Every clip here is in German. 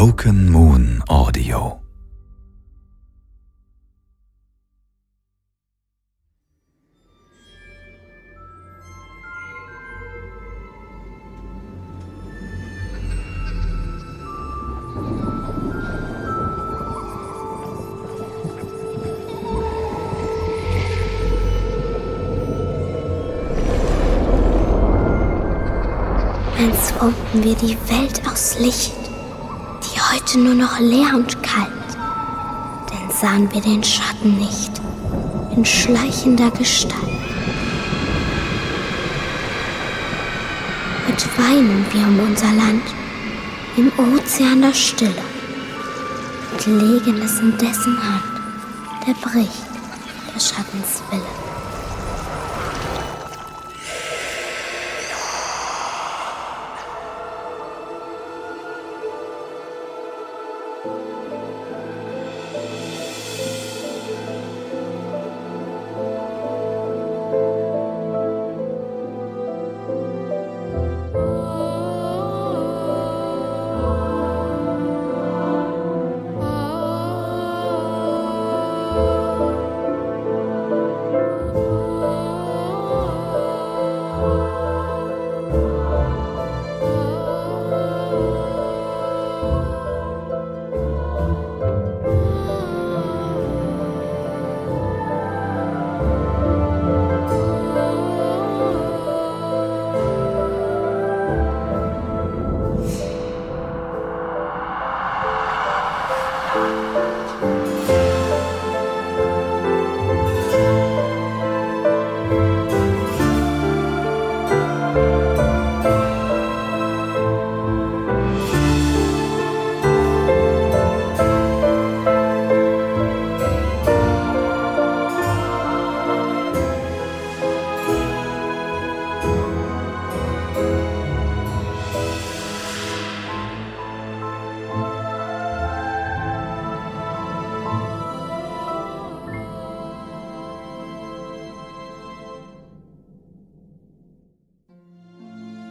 Broken Moon Audio. als formten wir die Welt aus Licht, heute nur noch leer und kalt. Denn sahen wir den Schatten nicht in schleichender Gestalt. Heute weinen wir um unser Land im Ozean der Stille und legen es in dessen Hand, der bricht des Schattens Wille.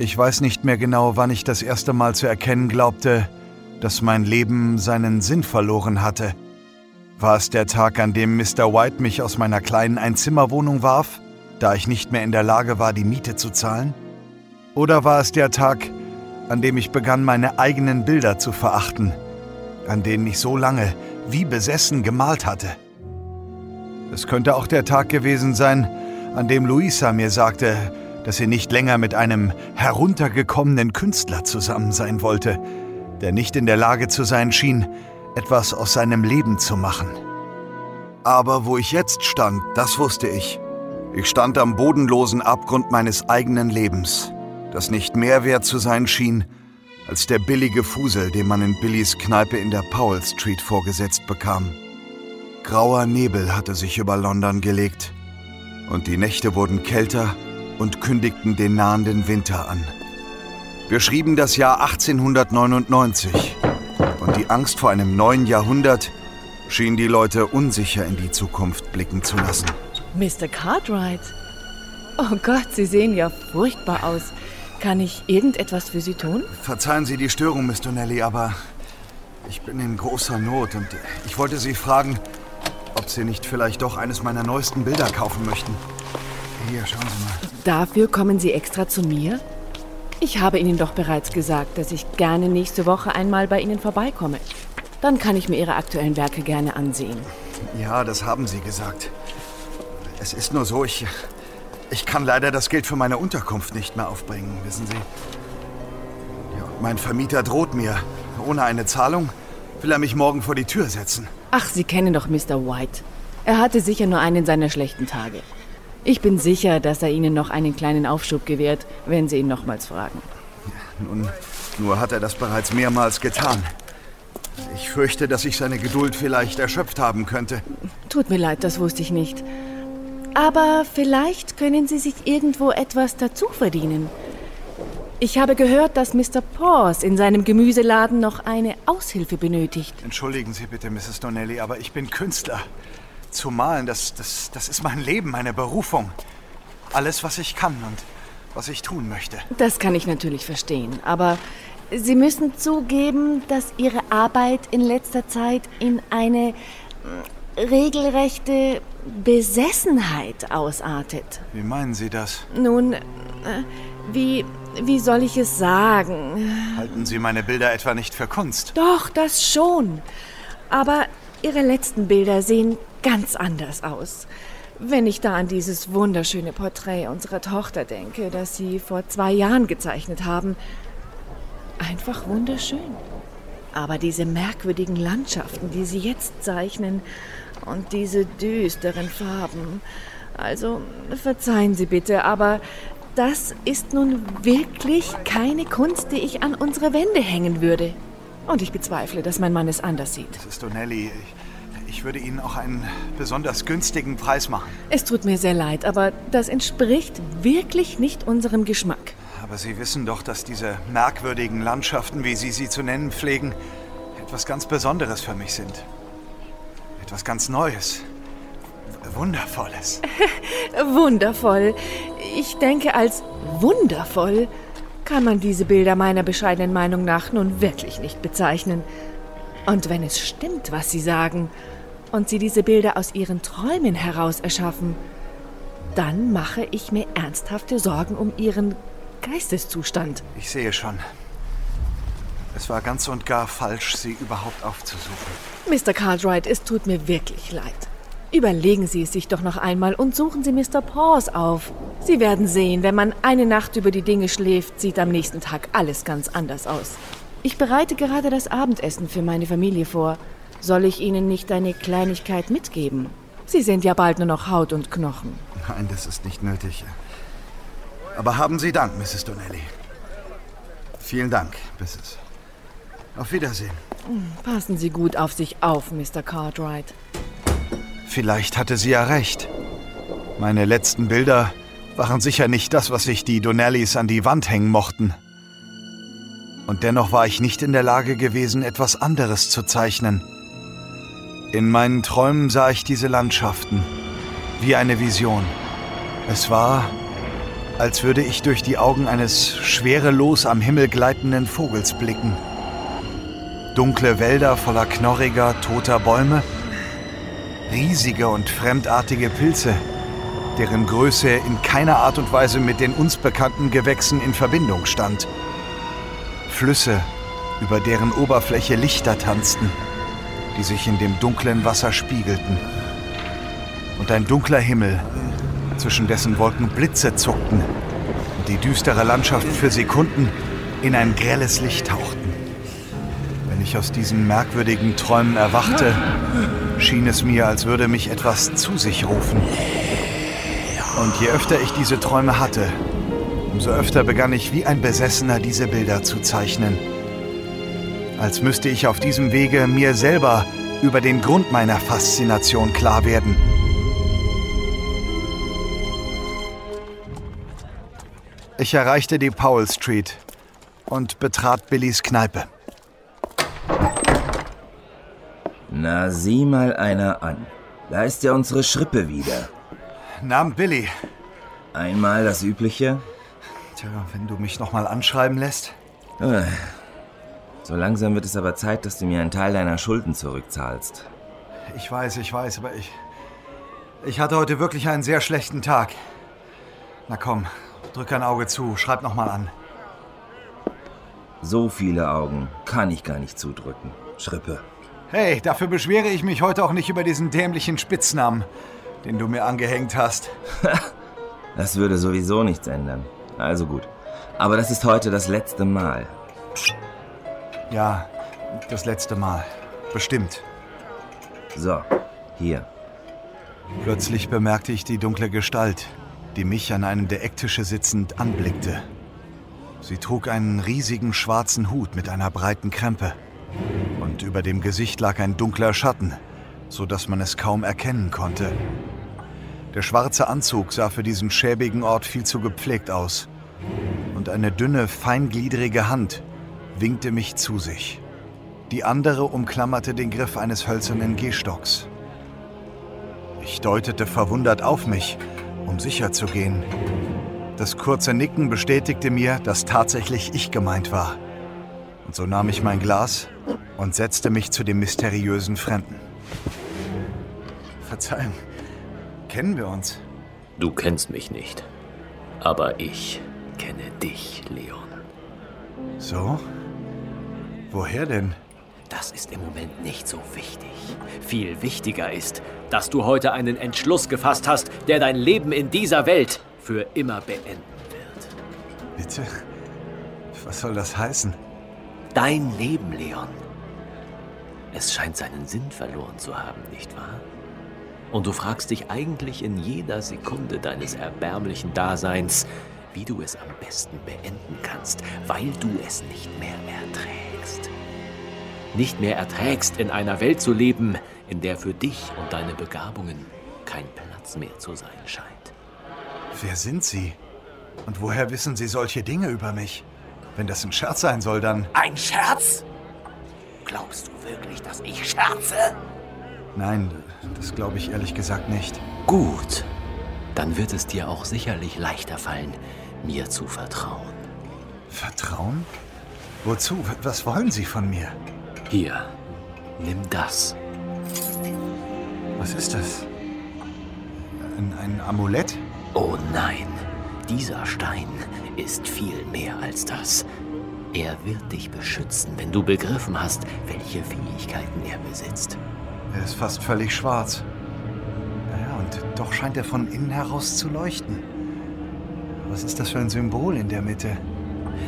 Ich weiß nicht mehr genau, wann ich das erste Mal zu erkennen glaubte, dass mein Leben seinen Sinn verloren hatte. War es der Tag, an dem Mr. White mich aus meiner kleinen Einzimmerwohnung warf, da ich nicht mehr in der Lage war, die Miete zu zahlen? Oder war es der Tag, an dem ich begann, meine eigenen Bilder zu verachten, an denen ich so lange wie besessen gemalt hatte? Es könnte auch der Tag gewesen sein, an dem Luisa mir sagte, dass sie nicht länger mit einem heruntergekommenen Künstler zusammen sein wollte, der nicht in der Lage zu sein schien, etwas aus seinem Leben zu machen. Aber wo ich jetzt stand, das wusste ich. Ich stand am bodenlosen Abgrund meines eigenen Lebens, das nicht mehr wert zu sein schien, als der billige Fusel, den man in Billys Kneipe in der Powell Street vorgesetzt bekam. Grauer Nebel hatte sich über London gelegt, und die Nächte wurden kälter und kündigten den nahenden Winter an. Wir schrieben das Jahr 1899 und die Angst vor einem neuen Jahrhundert schien die Leute unsicher in die Zukunft blicken zu lassen. Mr. Cartwright? Oh Gott, Sie sehen ja furchtbar aus. Kann ich irgendetwas für Sie tun? Verzeihen Sie die Störung, Miss Donnelly, aber ich bin in großer Not und ich wollte Sie fragen, ob Sie nicht vielleicht doch eines meiner neuesten Bilder kaufen möchten. Hier, schauen Sie mal. Dafür kommen Sie extra zu mir? Ich habe Ihnen doch bereits gesagt, dass ich gerne nächste Woche einmal bei Ihnen vorbeikomme. Dann kann ich mir Ihre aktuellen Werke gerne ansehen. Ja, das haben Sie gesagt. Es ist nur so, ich, ich kann leider das Geld für meine Unterkunft nicht mehr aufbringen, wissen Sie. Ja, mein Vermieter droht mir. Ohne eine Zahlung will er mich morgen vor die Tür setzen. Ach, Sie kennen doch Mr. White. Er hatte sicher nur einen seiner schlechten Tage. Ich bin sicher, dass er Ihnen noch einen kleinen Aufschub gewährt, wenn Sie ihn nochmals fragen. Nun, nur hat er das bereits mehrmals getan. Ich fürchte, dass ich seine Geduld vielleicht erschöpft haben könnte. Tut mir leid, das wusste ich nicht. Aber vielleicht können Sie sich irgendwo etwas dazu verdienen. Ich habe gehört, dass Mr. Paws in seinem Gemüseladen noch eine Aushilfe benötigt. Entschuldigen Sie bitte, Mrs. Donnelly, aber ich bin Künstler. Zu malen, das, das, das ist mein Leben, meine Berufung. Alles, was ich kann und was ich tun möchte. Das kann ich natürlich verstehen. Aber Sie müssen zugeben, dass Ihre Arbeit in letzter Zeit in eine mm, regelrechte Besessenheit ausartet. Wie meinen Sie das? Nun, äh, wie, wie soll ich es sagen? Halten Sie meine Bilder etwa nicht für Kunst? Doch, das schon. Aber Ihre letzten Bilder sehen ganz anders aus. Wenn ich da an dieses wunderschöne Porträt unserer Tochter denke, das Sie vor zwei Jahren gezeichnet haben. Einfach wunderschön. Aber diese merkwürdigen Landschaften, die Sie jetzt zeichnen, und diese düsteren Farben. Also, verzeihen Sie bitte, aber das ist nun wirklich keine Kunst, die ich an unsere Wände hängen würde. Und ich bezweifle, dass mein Mann es anders sieht. Das ist Donnelly. Ich, ich würde Ihnen auch einen besonders günstigen Preis machen. Es tut mir sehr leid, aber das entspricht wirklich nicht unserem Geschmack. Aber Sie wissen doch, dass diese merkwürdigen Landschaften, wie Sie sie zu nennen pflegen, etwas ganz Besonderes für mich sind. Etwas ganz Neues. Wundervolles. Wundervoll. Ich denke, als wundervoll kann man diese Bilder meiner bescheidenen Meinung nach nun wirklich nicht bezeichnen. Und wenn es stimmt, was Sie sagen, und Sie diese Bilder aus Ihren Träumen heraus erschaffen, dann mache ich mir ernsthafte Sorgen um Ihren Geisteszustand. Ich sehe schon. Es war ganz und gar falsch, Sie überhaupt aufzusuchen. Mr. Cartwright, es tut mir wirklich leid. Überlegen Sie es sich doch noch einmal und suchen Sie Mr. Paws auf. Sie werden sehen, wenn man eine Nacht über die Dinge schläft, sieht am nächsten Tag alles ganz anders aus. Ich bereite gerade das Abendessen für meine Familie vor. Soll ich Ihnen nicht eine Kleinigkeit mitgeben? Sie sind ja bald nur noch Haut und Knochen. Nein, das ist nicht nötig. Aber haben Sie Dank, Mrs. Donnelly. Vielen Dank, Mrs. Auf Wiedersehen. Passen Sie gut auf sich auf, Mr. Cartwright. Vielleicht hatte sie ja recht. Meine letzten Bilder waren sicher nicht das, was sich die Donnellys an die Wand hängen mochten. Und dennoch war ich nicht in der Lage gewesen, etwas anderes zu zeichnen. In meinen Träumen sah ich diese Landschaften wie eine Vision. Es war, als würde ich durch die Augen eines schwerelos am Himmel gleitenden Vogels blicken. Dunkle Wälder voller knorriger, toter Bäume, riesige und fremdartige Pilze, deren Größe in keiner Art und Weise mit den uns bekannten Gewächsen in Verbindung stand. Flüsse, über deren Oberfläche Lichter tanzten, die sich in dem dunklen Wasser spiegelten. Und ein dunkler Himmel, zwischen dessen Wolken Blitze zuckten und die düstere Landschaft für Sekunden in ein grelles Licht tauchten. Wenn ich aus diesen merkwürdigen Träumen erwachte, schien es mir, als würde mich etwas zu sich rufen. Und je öfter ich diese Träume hatte, umso öfter begann ich wie ein Besessener diese Bilder zu zeichnen. Als müsste ich auf diesem Wege mir selber über den Grund meiner Faszination klar werden. Ich erreichte die Powell Street und betrat Billys Kneipe. Na, sieh mal einer an. Da ist ja unsere Schrippe wieder. Namen Billy. Einmal das Übliche. Tja, wenn du mich nochmal anschreiben lässt. So langsam wird es aber Zeit, dass du mir einen Teil deiner Schulden zurückzahlst. Ich weiß, ich weiß, aber ich. Ich hatte heute wirklich einen sehr schlechten Tag. Na komm, drück ein Auge zu, schreib nochmal an. So viele Augen kann ich gar nicht zudrücken. Schrippe. Hey, dafür beschwere ich mich heute auch nicht über diesen dämlichen Spitznamen, den du mir angehängt hast. Das würde sowieso nichts ändern. Also gut. Aber das ist heute das letzte Mal. Ja, das letzte Mal. Bestimmt. So, hier. Plötzlich bemerkte ich die dunkle Gestalt, die mich an einem der Ecktische sitzend anblickte. Sie trug einen riesigen schwarzen Hut mit einer breiten Krempe. Und über dem Gesicht lag ein dunkler Schatten, so dass man es kaum erkennen konnte. Der schwarze Anzug sah für diesen schäbigen Ort viel zu gepflegt aus. Und eine dünne, feingliedrige Hand winkte mich zu sich. Die andere umklammerte den Griff eines hölzernen Gehstocks. Ich deutete verwundert auf mich, um sicher zu gehen. Das kurze Nicken bestätigte mir, dass tatsächlich ich gemeint war. Und so nahm ich mein Glas und setzte mich zu dem mysteriösen Fremden. Verzeihung, kennen wir uns? Du kennst mich nicht. Aber ich kenne dich, Leon. So? Woher denn? Das ist im Moment nicht so wichtig. Viel wichtiger ist, dass du heute einen Entschluss gefasst hast, der dein Leben in dieser Welt für immer beenden wird. Bitte? Was soll das heißen? Dein Leben, Leon. Es scheint seinen Sinn verloren zu haben, nicht wahr? Und du fragst dich eigentlich in jeder Sekunde deines erbärmlichen Daseins, wie du es am besten beenden kannst, weil du es nicht mehr erträgst. Nicht mehr erträgst, in einer Welt zu leben, in der für dich und deine Begabungen kein Platz mehr zu sein scheint. Wer sind Sie? Und woher wissen Sie solche Dinge über mich? Wenn das ein Scherz sein soll, dann... Ein Scherz? Glaubst du wirklich, dass ich scherze? Nein, das glaube ich ehrlich gesagt nicht. Gut. Dann wird es dir auch sicherlich leichter fallen, mir zu vertrauen. Vertrauen? Wozu? Was wollen Sie von mir? Hier, nimm das. Was ist das? Ein, ein Amulett? Oh nein, dieser Stein ist viel mehr als das. Er wird dich beschützen, wenn du begriffen hast, welche Fähigkeiten er besitzt. Er ist fast völlig schwarz. Und doch scheint er von innen heraus zu leuchten. Was ist das für ein Symbol in der Mitte?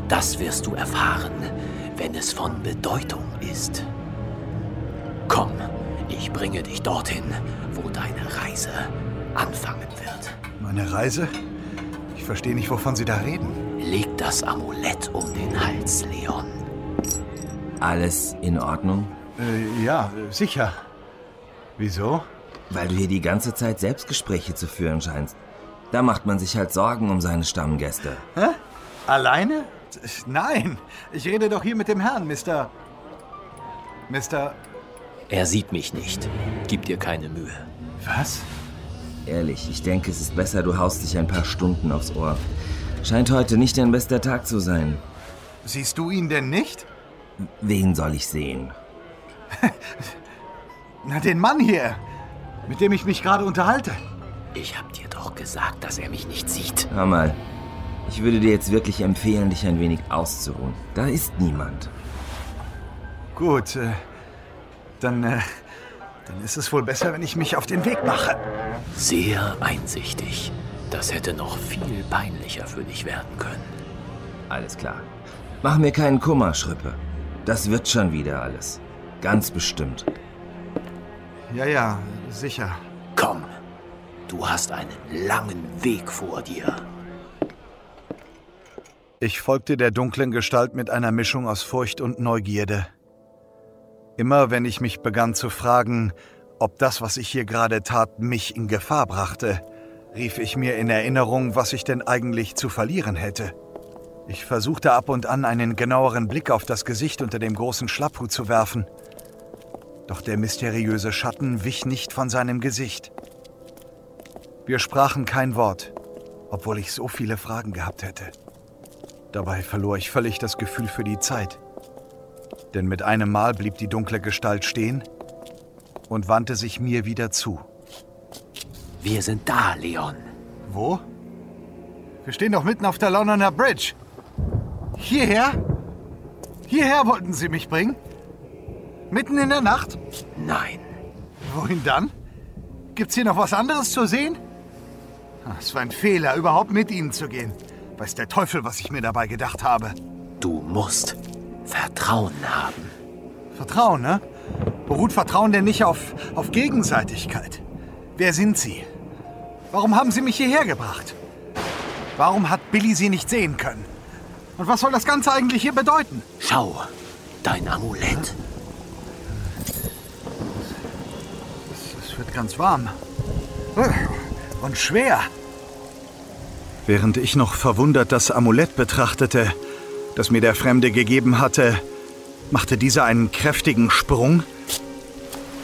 Das wirst du erfahren, wenn es von Bedeutung ist. Komm, ich bringe dich dorthin, wo deine Reise anfangen wird. Meine Reise? Ich verstehe nicht, wovon Sie da reden. Leg das Amulett um den Hals, Leon. Alles in Ordnung? Äh, ja, sicher. Wieso? Weil du hier die ganze Zeit Selbstgespräche zu führen scheinst. Da macht man sich halt Sorgen um seine Stammgäste. Hä? Alleine? Nein, ich rede doch hier mit dem Herrn, Mr. Mr. Er sieht mich nicht. Gib dir keine Mühe. Was? Ehrlich, ich denke, es ist besser, du haust dich ein paar Stunden aufs Ohr. Scheint heute nicht dein bester Tag zu sein. Siehst du ihn denn nicht? Wen soll ich sehen? Na, den Mann hier, mit dem ich mich gerade unterhalte. Ich hab dir doch gesagt, dass er mich nicht sieht. Hör mal, ich würde dir jetzt wirklich empfehlen, dich ein wenig auszuruhen. Da ist niemand. Gut, äh, dann, äh, dann ist es wohl besser, wenn ich mich auf den Weg mache. Sehr einsichtig. Das hätte noch viel peinlicher für dich werden können. Alles klar. Mach mir keinen Kummer, Schrippe. Das wird schon wieder alles. Ganz bestimmt. Ja, ja, sicher. Komm, du hast einen langen Weg vor dir. Ich folgte der dunklen Gestalt mit einer Mischung aus Furcht und Neugierde. Immer wenn ich mich begann zu fragen, ob das, was ich hier gerade tat, mich in Gefahr brachte, rief ich mir in Erinnerung, was ich denn eigentlich zu verlieren hätte. Ich versuchte ab und an einen genaueren Blick auf das Gesicht unter dem großen Schlapphut zu werfen. Doch der mysteriöse Schatten wich nicht von seinem Gesicht. Wir sprachen kein Wort, obwohl ich so viele Fragen gehabt hätte. Dabei verlor ich völlig das Gefühl für die Zeit. Denn mit einem Mal blieb die dunkle Gestalt stehen und wandte sich mir wieder zu. Wir sind da, Leon. Wo? Wir stehen doch mitten auf der Londoner Bridge. Hierher? Hierher wollten Sie mich bringen? Mitten in der Nacht? Nein. Wohin dann? Gibt's hier noch was anderes zu sehen? Ah, Es war ein Fehler, überhaupt mit Ihnen zu gehen. Weiß der Teufel, was ich mir dabei gedacht habe. Du musst Vertrauen haben. Vertrauen, ne? Beruht Vertrauen denn nicht auf, auf Gegenseitigkeit? Wer sind Sie? Warum haben Sie mich hierher gebracht? Warum hat Billy Sie nicht sehen können? Und was soll das Ganze eigentlich hier bedeuten? Schau, dein Amulett. Es ganz warm. Und schwer. Während ich noch verwundert das Amulett betrachtete, das mir der Fremde gegeben hatte, machte dieser einen kräftigen Sprung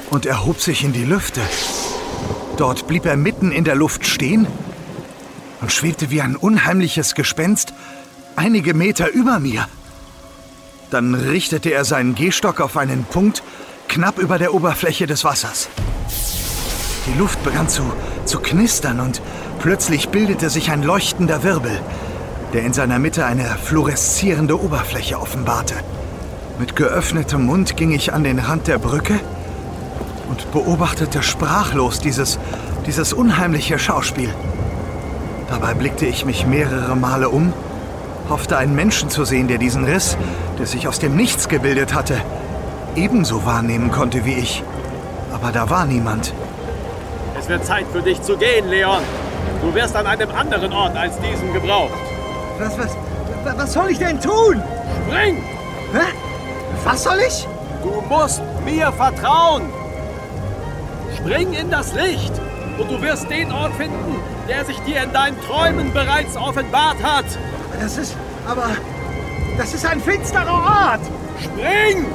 und erhob sich in die Lüfte. Dort blieb er mitten in der Luft stehen und schwebte wie ein unheimliches Gespenst einige Meter über mir. Dann richtete er seinen Gehstock auf einen Punkt knapp über der Oberfläche des Wassers. Die Luft begann zu, zu knistern und plötzlich bildete sich ein leuchtender Wirbel, der in seiner Mitte eine fluoreszierende Oberfläche offenbarte. Mit geöffnetem Mund ging ich an den Rand der Brücke und beobachtete sprachlos dieses, dieses unheimliche Schauspiel. Dabei blickte ich mich mehrere Male um, hoffte einen Menschen zu sehen, der diesen Riss, der sich aus dem Nichts gebildet hatte, ebenso wahrnehmen konnte wie ich. Aber da war niemand. Es wird Zeit für dich zu gehen, Leon. Du wirst an einem anderen Ort als diesem gebraucht. Was, was, was soll ich denn tun? Spring! Hä? Was soll ich? Du musst mir vertrauen. Spring in das Licht und du wirst den Ort finden, der sich dir in deinen Träumen bereits offenbart hat. Das ist, aber, das ist ein finsterer Ort. Spring!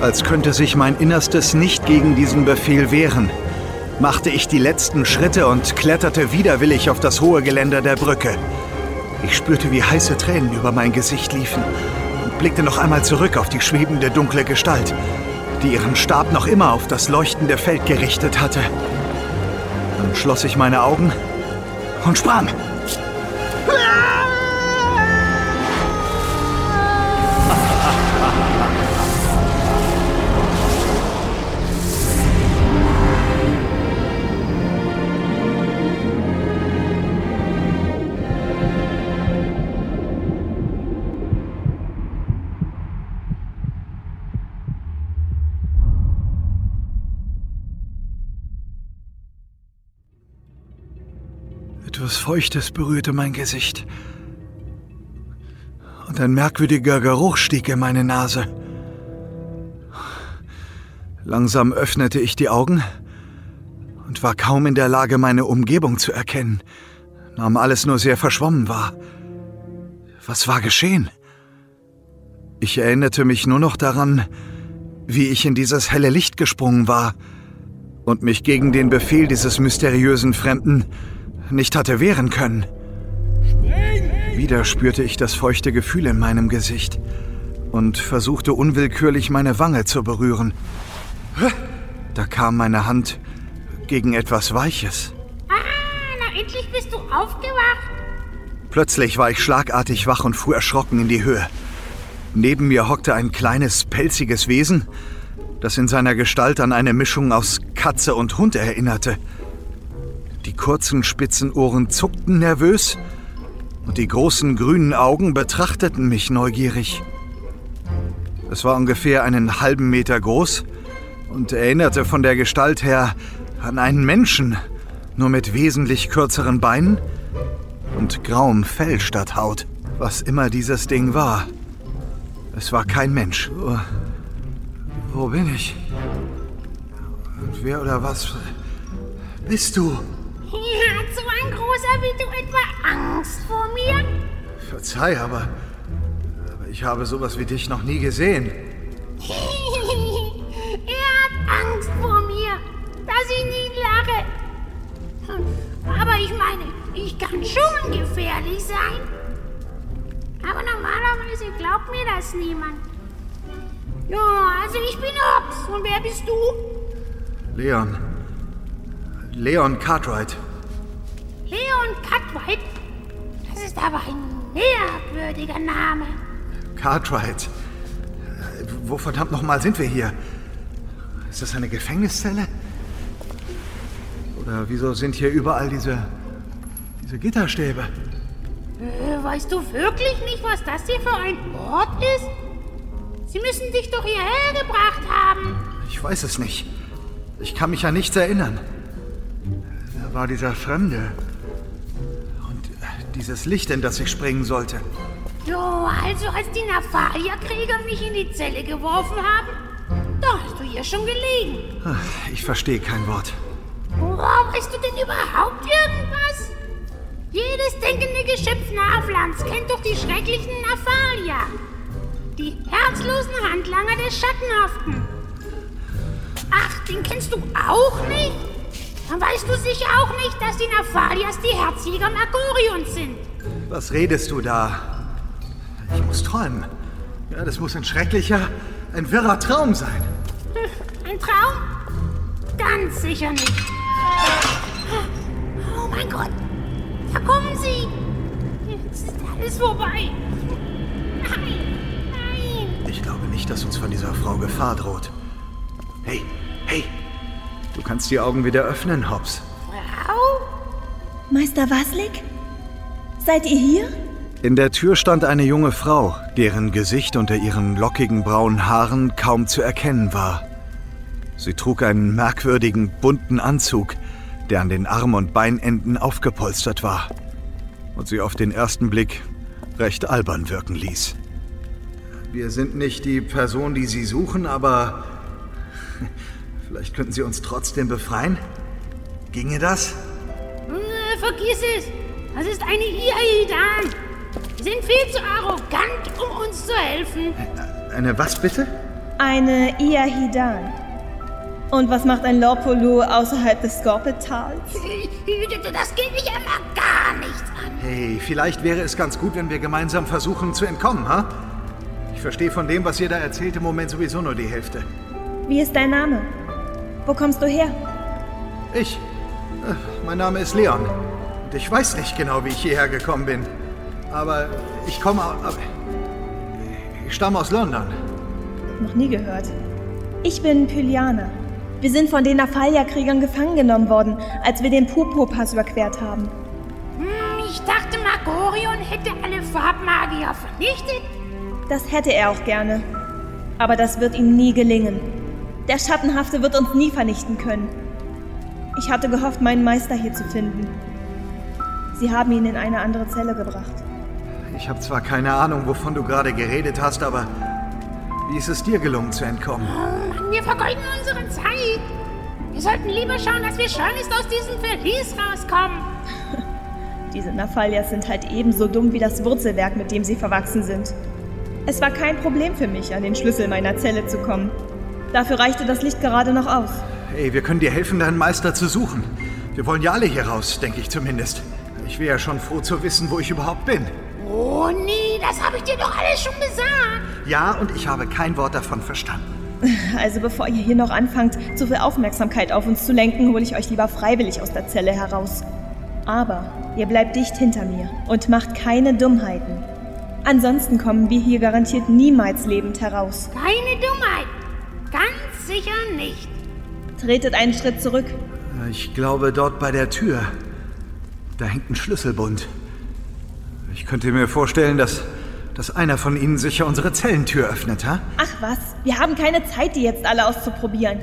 Als könnte sich mein Innerstes nicht gegen diesen Befehl wehren, machte ich die letzten Schritte und kletterte widerwillig auf das hohe Geländer der Brücke. Ich spürte, wie heiße Tränen über mein Gesicht liefen und blickte noch einmal zurück auf die schwebende dunkle Gestalt, die ihren Stab noch immer auf das leuchtende Feld gerichtet hatte. Dann schloss ich meine Augen und sprang. Feuchtes berührte mein Gesicht. Und ein merkwürdiger Geruch stieg in meine Nase. Langsam öffnete ich die Augen und war kaum in der Lage, meine Umgebung zu erkennen, nahm alles nur sehr verschwommen wahr. Was war geschehen? Ich erinnerte mich nur noch daran, wie ich in dieses helle Licht gesprungen war und mich gegen den Befehl dieses mysteriösen Fremden nicht hatte wehren können. Wieder spürte ich das feuchte Gefühl in meinem Gesicht und versuchte unwillkürlich meine Wange zu berühren. Da kam meine Hand gegen etwas Weiches. Ah, na endlich bist du aufgewacht. Plötzlich war ich schlagartig wach und fuhr erschrocken in die Höhe. Neben mir hockte ein kleines, pelziges Wesen, das in seiner Gestalt an eine Mischung aus Katze und Hund erinnerte. Die kurzen, spitzen Ohren zuckten nervös und die großen, grünen Augen betrachteten mich neugierig. Es war ungefähr einen halben Meter groß und erinnerte von der Gestalt her an einen Menschen, nur mit wesentlich kürzeren Beinen und grauem Fell statt Haut. Was immer dieses Ding war. Es war kein Mensch. Wo, wo bin ich? Und wer oder was bist du? Hat so ein großer wie du etwa Angst vor mir? Verzeih, aber, aber ich habe sowas wie dich noch nie gesehen. er hat Angst vor mir, dass ich nie lache. Aber ich meine, ich kann schon gefährlich sein. Aber normalerweise glaubt mir das niemand. Ja, also ich bin Ops. Und wer bist du? Leon. Leon Cartwright. Leon Cartwright? Das ist aber ein merkwürdiger Name. Cartwright. Wo verdammt nochmal sind wir hier? Ist das eine Gefängniszelle? Oder wieso sind hier überall diese. diese Gitterstäbe? Äh, weißt du wirklich nicht, was das hier für ein Ort ist? Sie müssen dich doch hierher gebracht haben. Ich weiß es nicht. Ich kann mich an nichts erinnern. War dieser Fremde. Und dieses Licht, in das ich springen sollte. Jo, also als die Naphalia-Krieger mich in die Zelle geworfen haben, da hast du hier schon gelegen. Ich verstehe kein Wort. Oh, weißt du denn überhaupt irgendwas? Jedes denkende Geschöpf Navlands kennt doch die schrecklichen Naphalia. Die herzlosen Handlanger des Schattenhaften. Ach, den kennst du auch nicht? Dann weißt du sicher auch nicht, dass die Naphalias die Herzjäger Magorions sind. Was redest du da? Ich muss träumen. Ja, das muss ein schrecklicher, ein wirrer Traum sein. Ein Traum? Ganz sicher nicht. Oh mein Gott, da kommen sie. Jetzt ist alles vorbei. Nein, nein. Ich glaube nicht, dass uns von dieser Frau Gefahr droht. Hey, hey, du kannst die Augen wieder öffnen, Hobbs. Frau? Meister Waslik? Seid ihr hier? In der Tür stand eine junge Frau, deren Gesicht unter ihren lockigen braunen Haaren kaum zu erkennen war. Sie trug einen merkwürdigen, bunten Anzug, der an den Arm- und Beinenden aufgepolstert war und sie auf den ersten Blick recht albern wirken ließ. Wir sind nicht die Person, die Sie suchen, aber vielleicht könnten Sie uns trotzdem befreien? Ginge das? Äh, vergiss es. Das ist eine Iaidan. Sie sind viel zu arrogant, um uns zu helfen. Eine was bitte? Eine Iahidan. Und was macht ein Lorpolu außerhalb des Skorpetals? Das geht mich aber gar nichts an. Hey, vielleicht wäre es ganz gut, wenn wir gemeinsam versuchen zu entkommen, ha? Ich verstehe von dem, was ihr da erzählt, im Moment sowieso nur die Hälfte. Wie ist dein Name? Wo kommst du her? Ich? Äh, Mein Name ist Leon. Und ich weiß nicht genau, wie ich hierher gekommen bin. Aber ich komme aus... Ich stamme aus London. Noch nie gehört. Ich bin Pyliana. Wir sind von den Naphalia-Kriegern gefangen genommen worden, als wir den Pupo-Pass überquert haben. Hm, ich dachte, Magorion hätte alle Farbmagier vernichtet. Das hätte er auch gerne. Aber das wird ihm nie gelingen. Der Schattenhafte wird uns nie vernichten können. Ich hatte gehofft, meinen Meister hier zu finden. Sie haben ihn in eine andere Zelle gebracht. Ich habe zwar keine Ahnung, wovon du gerade geredet hast, aber wie ist es dir gelungen zu entkommen? Oh Mann, wir vergeuden unsere Zeit. Wir sollten lieber schauen, dass wir schleunigst aus diesem Verlies rauskommen. Diese Naphalias sind halt ebenso dumm wie das Wurzelwerk, mit dem sie verwachsen sind. Es war kein Problem für mich, an den Schlüssel meiner Zelle zu kommen. Dafür reichte das Licht gerade noch aus. Hey, wir können dir helfen, deinen Meister zu suchen. Wir wollen ja alle hier raus, denke ich zumindest. Ich wäre ja schon froh zu wissen, wo ich überhaupt bin. Oh nee, das habe ich dir doch alles schon gesagt. Ja, und ich habe kein Wort davon verstanden. Also bevor ihr hier noch anfangt, zu viel Aufmerksamkeit auf uns zu lenken, hole ich euch lieber freiwillig aus der Zelle heraus. Aber ihr bleibt dicht hinter mir und macht keine Dummheiten. Ansonsten kommen wir hier garantiert niemals lebend heraus. Keine Dummheit. Ganz sicher nicht. Tretet einen Schritt zurück. Ich glaube, dort bei der Tür, da hängt ein Schlüsselbund. Ich könnte mir vorstellen, dass, dass einer von ihnen sicher unsere Zellentür öffnet, ha? Ach was, wir haben keine Zeit, die jetzt alle auszuprobieren.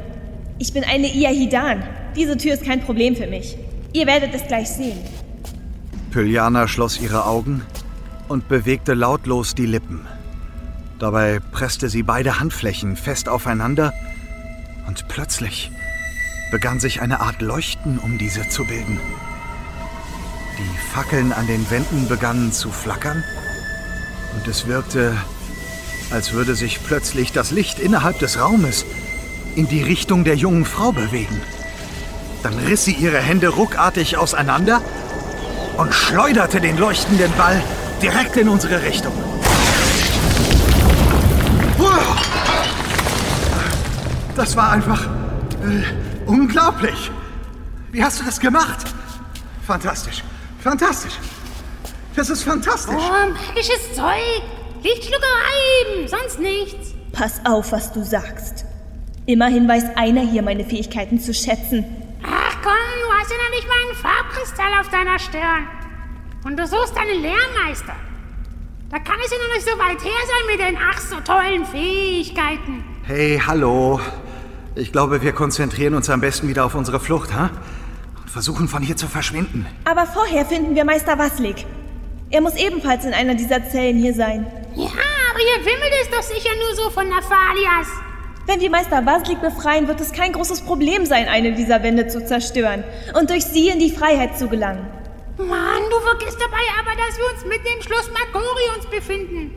Ich bin eine Iahidan. Diese Tür ist kein Problem für mich. Ihr werdet es gleich sehen. Pyliana schloss ihre Augen und bewegte lautlos die Lippen. Dabei presste sie beide Handflächen fest aufeinander und plötzlich begann sich eine Art Leuchten um diese zu bilden. Die Fackeln an den Wänden begannen zu flackern und es wirkte, als würde sich plötzlich das Licht innerhalb des Raumes in die Richtung der jungen Frau bewegen. Dann riss sie ihre Hände ruckartig auseinander und schleuderte den leuchtenden Ball direkt in unsere Richtung. Das war einfach äh, unglaublich. Wie hast du das gemacht? Fantastisch. Fantastisch. Das ist fantastisch. Oh, magisches Zeug. Lichtschluckerei eben, sonst nichts. Pass auf, was du sagst. Immerhin weiß einer hier meine Fähigkeiten zu schätzen. Ach komm, du hast ja noch nicht mal einen Farbkristall auf deiner Stirn. Und du suchst deinen Lehrmeister. Da kann es ja noch nicht so weit her sein mit den ach so tollen Fähigkeiten. Hey, hallo. Ich glaube, wir konzentrieren uns am besten wieder auf unsere Flucht, ha? Und versuchen von hier zu verschwinden. Aber vorher finden wir Meister Waslik. Er muss ebenfalls in einer dieser Zellen hier sein. Ja, aber hier wimmelt es doch sicher nur so von Naphalias. Wenn wir Meister Waslik befreien, wird es kein großes Problem sein, eine dieser Wände zu zerstören und durch sie in die Freiheit zu gelangen. Mann, du vergisst dabei aber, dass wir uns mitten im Schloss Magorions befinden.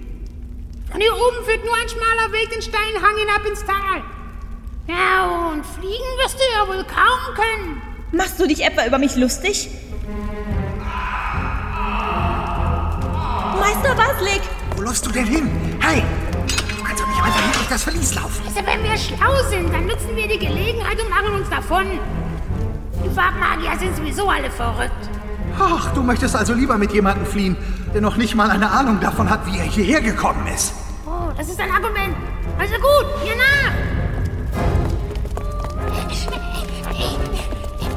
Von hier oben führt nur ein schmaler Weg den steilen Hang hinab ins Tal. Ja, und fliegen wirst du ja wohl kaum können. Machst du dich etwa über mich lustig? Meister Waslik! Wo läufst du denn hin? Hey! einfach hier durch das Verlies laufen. Also wenn wir schlau sind, dann nutzen wir die Gelegenheit und machen uns davon. Die Farbmagier sind sowieso alle verrückt. Ach, du möchtest also lieber mit jemandem fliehen, der noch nicht mal eine Ahnung davon hat, wie er hierher gekommen ist. Oh, das ist ein Argument. Also gut, hier nach.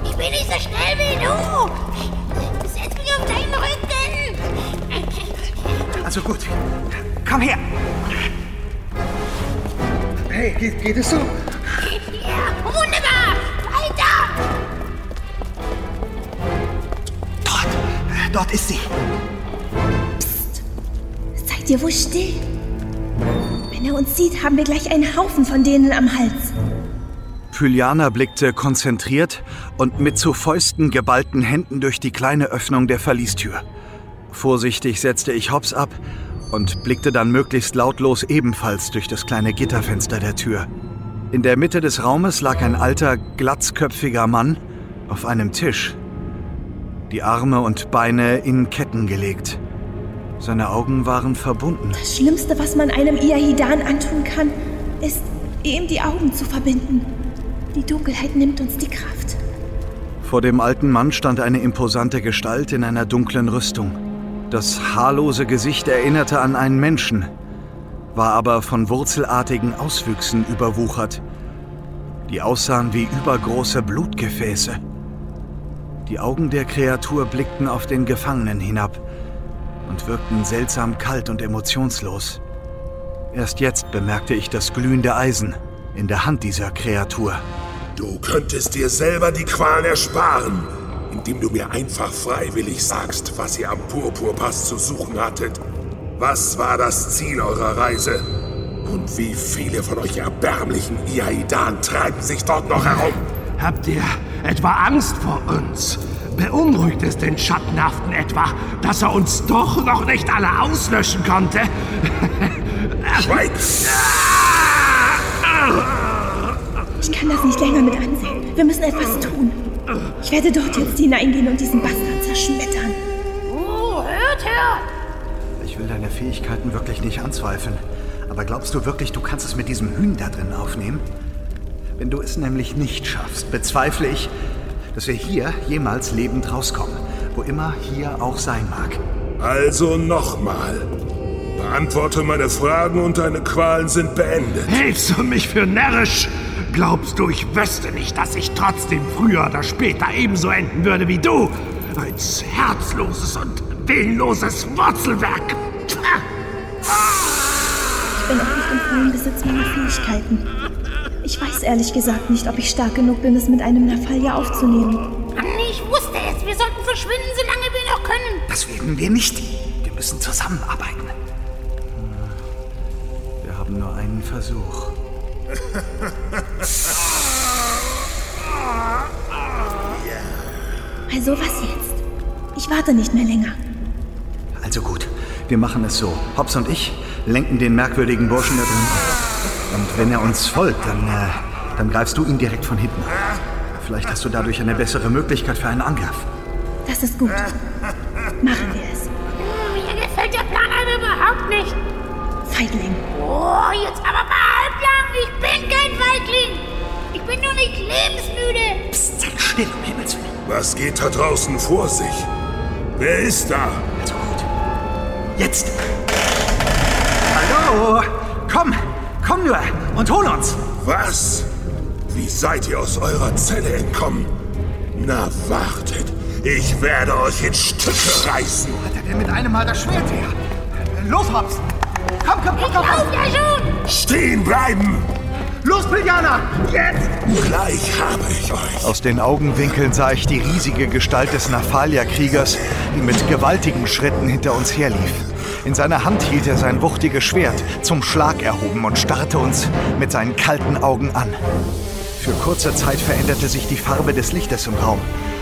Ich bin nicht so schnell wie du. Setz mich auf deinen Rücken. Also gut, komm her. Hey, geht, geht es so? Ja, wunderbar. Weiter. Dort, dort ist sie. Seid ihr wohl still? Wenn er uns sieht, haben wir gleich einen Haufen von denen am Hals. Pyliana blickte konzentriert und mit zu Fäusten geballten Händen durch die kleine Öffnung der Verliestür. Vorsichtig setzte ich Hops ab und blickte dann möglichst lautlos ebenfalls durch das kleine Gitterfenster der Tür. In der Mitte des Raumes lag ein alter, glatzköpfiger Mann auf einem Tisch. Die Arme und Beine in Ketten gelegt. Seine Augen waren verbunden. Das Schlimmste, was man einem Iahidan antun kann, ist, ihm die Augen zu verbinden. Die Dunkelheit nimmt uns die Kraft. Vor dem alten Mann stand eine imposante Gestalt in einer dunklen Rüstung. Das haarlose Gesicht erinnerte an einen Menschen, war aber von wurzelartigen Auswüchsen überwuchert, die aussahen wie übergroße Blutgefäße. Die Augen der Kreatur blickten auf den Gefangenen hinab und wirkten seltsam kalt und emotionslos. Erst jetzt bemerkte ich das glühende Eisen in der Hand dieser Kreatur. Du könntest dir selber die Qualen ersparen, indem du mir einfach freiwillig sagst, was ihr am Purpurpass zu suchen hattet. Was war das Ziel eurer Reise? Und wie viele von euch erbärmlichen Iaidan treiben sich dort noch herum? Habt ihr etwa Angst vor uns? Beunruhigt es den Schattenhaften etwa, dass er uns doch noch nicht alle auslöschen konnte? Schweig! Ich kann das nicht länger mit ansehen. Wir müssen etwas tun. Ich werde dort jetzt hineingehen und diesen Bastard zerschmettern. Oh, hört, hört. Ich will deine Fähigkeiten wirklich nicht anzweifeln. Aber glaubst du wirklich, du kannst es mit diesem Hühn da drin aufnehmen? Wenn du es nämlich nicht schaffst, bezweifle ich, dass wir hier jemals lebend rauskommen. Wo immer hier auch sein mag. Also nochmal. Beantworte meine Fragen und deine Qualen sind beendet. Hältst du mich für närrisch? Glaubst du, ich wüsste nicht, dass ich trotzdem früher oder später ebenso enden würde wie du? Als herzloses und willenloses Wurzelwerk. Ich bin auch nicht im vollen Besitz meiner Fähigkeiten. Ich weiß ehrlich gesagt nicht, ob ich stark genug bin, es mit einem Nafalja aufzunehmen. Mann, ich wusste es. Wir sollten verschwinden, solange wir noch können. Das werden wir nicht. Wir müssen zusammenarbeiten. Wir haben nur einen Versuch. Also was jetzt? Ich warte nicht mehr länger. Also gut, wir machen es so. Hobbs und ich lenken den merkwürdigen Burschen da drin. Und wenn er uns folgt, dann, äh, dann greifst du ihn direkt von hinten. Vielleicht hast du dadurch eine bessere Möglichkeit für einen Angriff. Das ist gut. Machen wir es. Mir gefällt der Plan aber überhaupt nicht. Feigling. Oh, jetzt aber mal halblang. Ich bin kein Feigling. Ich bin nur nicht lebensmüde. Psst, sei still, um Himmels Willen. Was geht da draußen vor sich? Wer ist da? Also gut. Jetzt. Hallo? Komm, komm nur und hol uns. Was? Wie seid ihr aus eurer Zelle entkommen? Na, wartet. Ich werde euch in Stücke reißen. Hat er denn mit einem Mal das Schwert her? Los, Hobbs. Komm, komm, komm, komm. Lauf ja schon. Stehen bleiben! Los, Pilgana. Jetzt. Gleich habe ich euch. Aus den Augenwinkeln sah ich die riesige Gestalt des Naphalia-Kriegers, die mit gewaltigen Schritten hinter uns herlief. In seiner Hand hielt er sein wuchtiges Schwert, zum Schlag erhoben und starrte uns mit seinen kalten Augen an. Für kurze Zeit veränderte sich die Farbe des Lichtes im Raum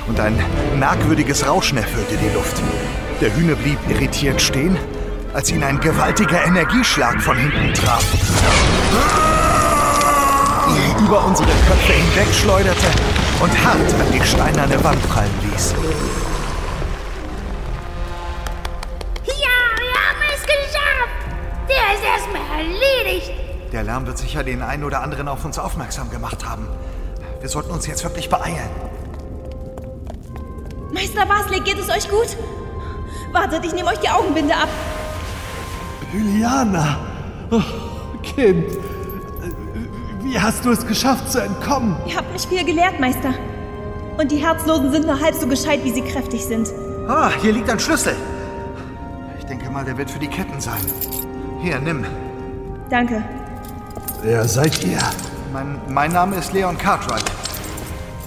und ein merkwürdiges Rauschen erfüllte die Luft. Der Hühner blieb irritiert stehen, als ihn ein gewaltiger Energieschlag von hinten traf. Ihn über unsere Köpfe hinwegschleuderte und hart an die steinerne Wand prallen ließ. Ja, wir haben es geschafft. Der ist erstmal erledigt. Der Lärm wird sicher den einen oder anderen auf uns aufmerksam gemacht haben. Wir sollten uns jetzt wirklich beeilen. Meister Baslik, geht es euch gut? Wartet, ich nehme euch die Augenbinde ab. Juliana! Oh, kind! Wie hast du es geschafft zu entkommen? Ihr habt mich viel gelehrt, Meister. Und die Herzlosen sind nur halb so gescheit, wie sie kräftig sind. Ah, hier liegt ein Schlüssel. Ich denke mal, der wird für die Ketten sein. Hier, nimm. Danke. Wer seid ihr? Mein, mein Name ist Leon Cartwright.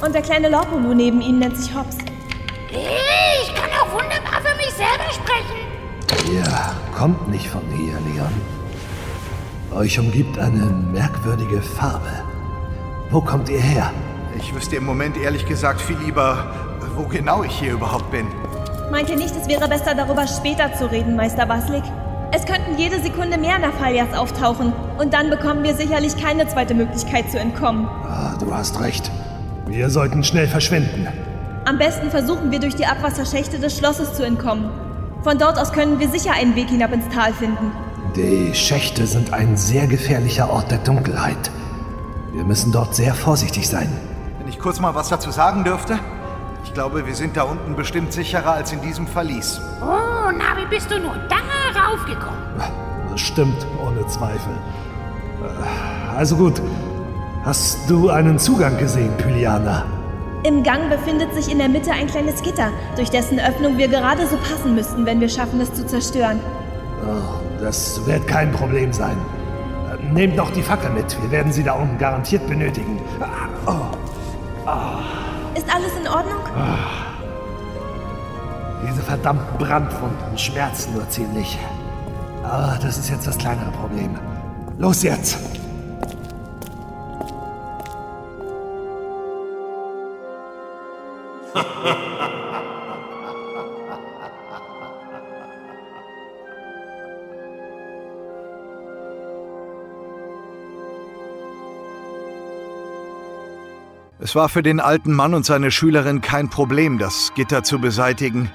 Und der kleine Lorpolu neben Ihnen nennt sich Hobbs. Ich kann auch wunderbar für mich selber sprechen. Ihr kommt nicht von hier, Leon. Euch umgibt eine merkwürdige Farbe. Wo kommt ihr her? Ich wüsste im Moment ehrlich gesagt viel lieber, wo genau ich hier überhaupt bin. Meint ihr nicht, es wäre besser, darüber später zu reden, Meister Baslik? Es könnten jede Sekunde mehr Nafalias auftauchen. Und dann bekommen wir sicherlich keine zweite Möglichkeit zu entkommen. Ah, du hast recht. Wir sollten schnell verschwinden. Am besten versuchen wir durch die Abwasserschächte des Schlosses zu entkommen. Von dort aus können wir sicher einen Weg hinab ins Tal finden. Die Schächte sind ein sehr gefährlicher Ort der Dunkelheit. Wir müssen dort sehr vorsichtig sein. Wenn ich kurz mal was dazu sagen dürfte? Ich glaube, wir sind da unten bestimmt sicherer als in diesem Verlies. Oh, na, wie bist du nur da raufgekommen? Das stimmt, ohne Zweifel. Also gut. Hast du einen Zugang gesehen, Pyliana? Im Gang befindet sich in der Mitte ein kleines Gitter, durch dessen Öffnung wir gerade so passen müssten, wenn wir schaffen, es zu zerstören. Oh, das wird kein Problem sein. Nehmt doch die Fackel mit. Wir werden sie da unten garantiert benötigen. Oh. Oh. Ist alles in Ordnung? Oh. Diese verdammten Brandwunden schmerzen nur ziemlich. Aber das ist jetzt das kleinere Problem. Los jetzt! Es war für den alten Mann und seine Schülerin kein Problem, das Gitter zu beseitigen,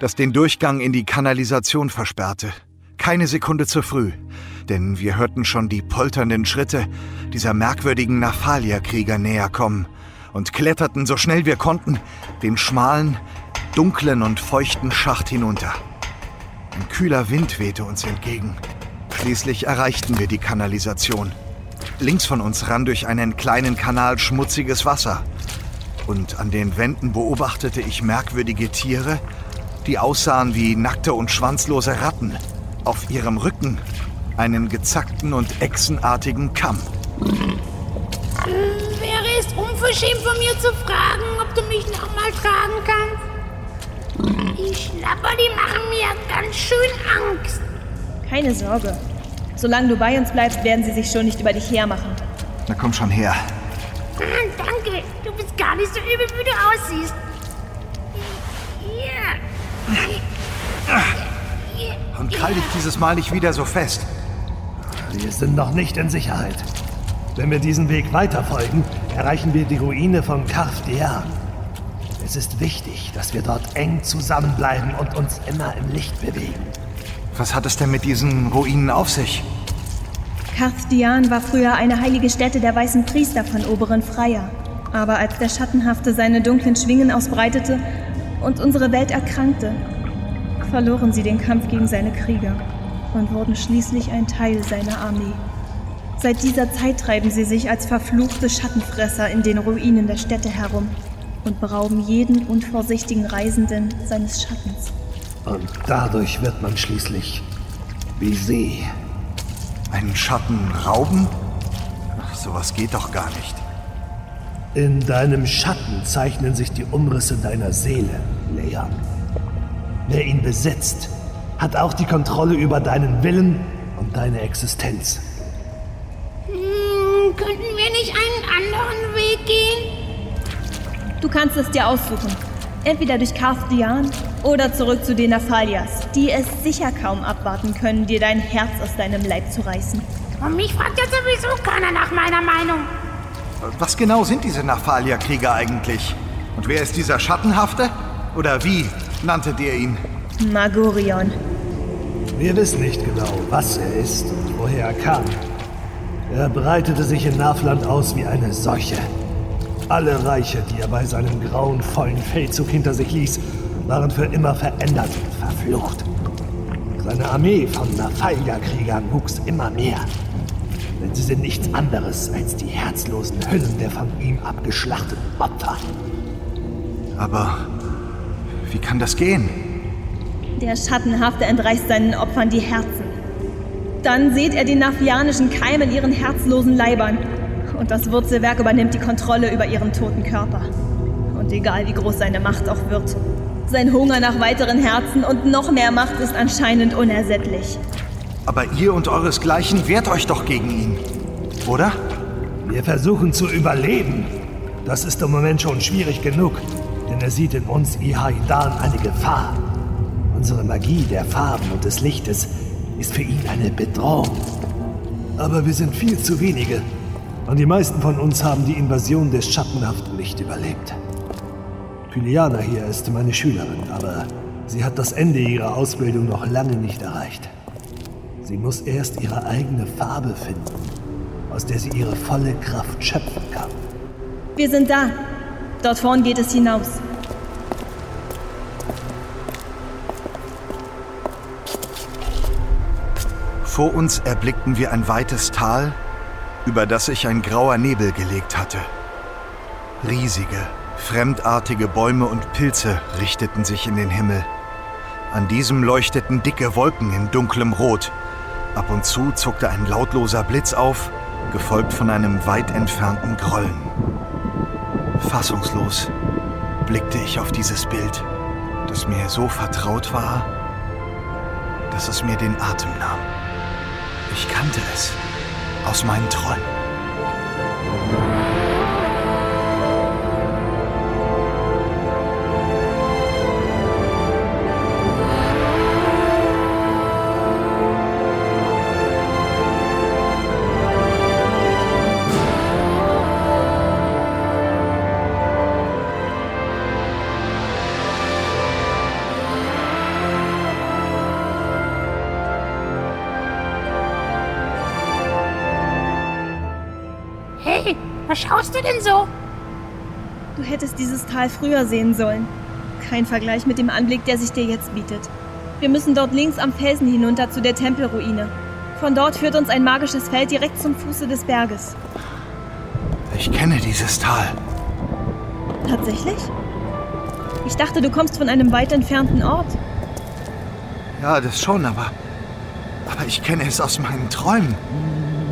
das den Durchgang in die Kanalisation versperrte. Keine Sekunde zu früh, denn wir hörten schon die polternden Schritte dieser merkwürdigen Naphalia-Krieger näher kommen und kletterten so schnell wir konnten den schmalen, dunklen und feuchten Schacht hinunter. Ein kühler Wind wehte uns entgegen. Schließlich erreichten wir die Kanalisation. Links von uns rann durch einen kleinen Kanal schmutziges Wasser. Und an den Wänden beobachtete ich merkwürdige Tiere, die aussahen wie nackte und schwanzlose Ratten. Auf ihrem Rücken einen gezackten und echsenartigen Kamm. Wäre es unverschämt von mir zu fragen, ob du mich nochmal tragen kannst? Die Schnapper, die machen mir ganz schön Angst. Keine Sorge. Solange du bei uns bleibst, werden sie sich schon nicht über dich hermachen. Na komm schon her. Ah, danke, du bist gar nicht so übel, wie du aussiehst. Hier. Und krall dich dieses Mal nicht wieder so fest. Wir sind noch nicht in Sicherheit. Wenn wir diesen Weg weiterfolgen, erreichen wir die Ruine von Karfdean. Es ist wichtig, dass wir dort eng zusammenbleiben und uns immer im Licht bewegen. Was hat es denn mit diesen Ruinen auf sich? Karthdian war früher eine heilige Stätte der weißen Priester von oberen Freier. Aber als der Schattenhafte seine dunklen Schwingen ausbreitete und unsere Welt erkrankte, verloren sie den Kampf gegen seine Krieger und wurden schließlich ein Teil seiner Armee. Seit dieser Zeit treiben sie sich als verfluchte Schattenfresser in den Ruinen der Städte herum und berauben jeden unvorsichtigen Reisenden seines Schattens. Und dadurch wird man schließlich wie sie. Einen Schatten rauben? Ach, sowas geht doch gar nicht. In deinem Schatten zeichnen sich die Umrisse deiner Seele, Leon. Wer ihn besitzt, hat auch die Kontrolle über deinen Willen und deine Existenz. Hm, könnten wir nicht einen anderen Weg gehen? Du kannst es dir aussuchen. Entweder durch Karthdian oder zurück zu den Naphalias, die es sicher kaum abwarten können, dir dein Herz aus deinem Leib zu reißen. Und mich fragt ja sowieso keiner nach meiner Meinung. Was genau sind diese Naphalia-Krieger eigentlich? Und wer ist dieser Schattenhafte? Oder wie nanntet ihr ihn? Magorion. Wir wissen nicht genau, was er ist und woher er kam. Er breitete sich in Navland aus wie eine Seuche. Alle Reiche, die er bei seinem grauenvollen Feldzug hinter sich ließ, waren für immer verändert und verflucht. Seine Armee von Nafalja-Kriegern wuchs immer mehr. Denn sie sind nichts anderes als die herzlosen Hüllen der von ihm abgeschlachteten Opfer. Aber wie kann das gehen? Der Schattenhafte entreißt seinen Opfern die Herzen. Dann sieht er den nafianischen Keim in ihren herzlosen Leibern. Und das Wurzelwerk übernimmt die Kontrolle über ihren toten Körper. Und egal wie groß seine Macht auch wird, sein Hunger nach weiteren Herzen und noch mehr Macht ist anscheinend unersättlich. Aber ihr und euresgleichen wehrt euch doch gegen ihn, oder? Wir versuchen zu überleben. Das ist im Moment schon schwierig genug, denn er sieht in uns Ihaidan eine Gefahr. Unsere Magie der Farben und des Lichtes ist für ihn eine Bedrohung. Aber wir sind viel zu wenige. Und die meisten von uns haben die Invasion des Schattenhaften nicht überlebt. Pyliana hier ist meine Schülerin, aber sie hat das Ende ihrer Ausbildung noch lange nicht erreicht. Sie muss erst ihre eigene Farbe finden, aus der sie ihre volle Kraft schöpfen kann. Wir sind da. Dort vorn geht es hinaus. Vor uns erblickten wir ein weites Tal, über das sich ein grauer Nebel gelegt hatte. Riesige, fremdartige Bäume und Pilze richteten sich in den Himmel. An diesem leuchteten dicke Wolken in dunklem Rot. Ab und zu zuckte ein lautloser Blitz auf, gefolgt von einem weit entfernten Grollen. Fassungslos blickte ich auf dieses Bild, das mir so vertraut war, dass es mir den Atem nahm. Ich kannte es aus meinen Träumen. Tal früher sehen sollen. Kein Vergleich mit dem Anblick, der sich dir jetzt bietet. Wir müssen dort links am Felsen hinunter zu der Tempelruine. Von dort führt uns ein magisches Feld direkt zum Fuße des Berges. Ich kenne dieses Tal. Tatsächlich? Ich dachte, du kommst von einem weit entfernten Ort. Ja, das schon, aber. Aber ich kenne es aus meinen Träumen.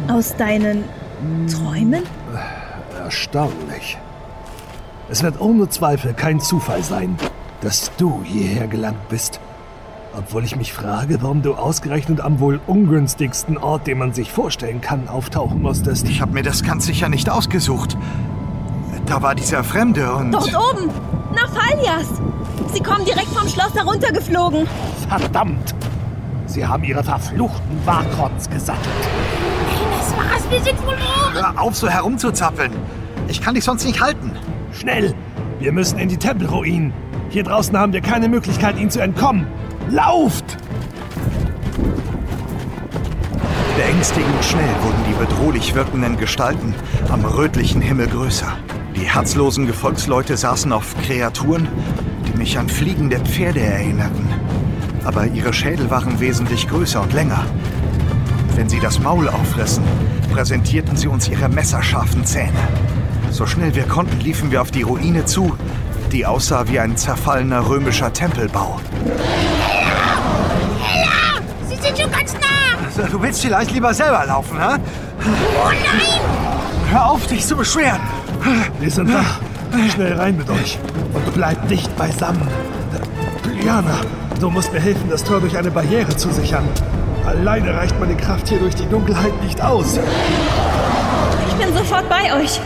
Aus deinen Träumen? Erstaunlich. Es wird ohne Zweifel kein Zufall sein, dass du hierher gelangt bist. Obwohl ich mich frage, warum du ausgerechnet am wohl ungünstigsten Ort, den man sich vorstellen kann, auftauchen musstest. Ich habe mir das ganz sicher nicht ausgesucht. Da war dieser Fremde und. Dort oben! Nafalias! Sie kommen direkt vom Schloss heruntergeflogen. Verdammt! Sie haben ihre verfluchten Warkrotz gesattelt. Das war's, wir sind wohl oben. Hör auf, so herumzuzappeln. Ich kann dich sonst nicht halten. Schnell! Wir müssen in die Tempelruinen. Hier draußen haben wir keine Möglichkeit, ihnen zu entkommen. Lauft! Beängstigend schnell wurden die bedrohlich wirkenden Gestalten am rötlichen Himmel größer. Die herzlosen Gefolgsleute saßen auf Kreaturen, die mich an fliegende Pferde erinnerten. Aber ihre Schädel waren wesentlich größer und länger. Wenn sie das Maul aufrissen, präsentierten sie uns ihre messerscharfen Zähne. So schnell wir konnten, liefen wir auf die Ruine zu, die aussah wie ein zerfallener römischer Tempelbau. Hella! Sie sind schon ganz nah! Du willst vielleicht lieber selber laufen, hä? Oh nein! Hör auf, dich zu beschweren! Wir sind da. Schnell rein mit euch. Und bleibt dicht beisammen. Juliana, du musst mir helfen, das Tor durch eine Barriere zu sichern. Alleine reicht meine Kraft hier durch die Dunkelheit nicht aus. Ich bin sofort bei euch.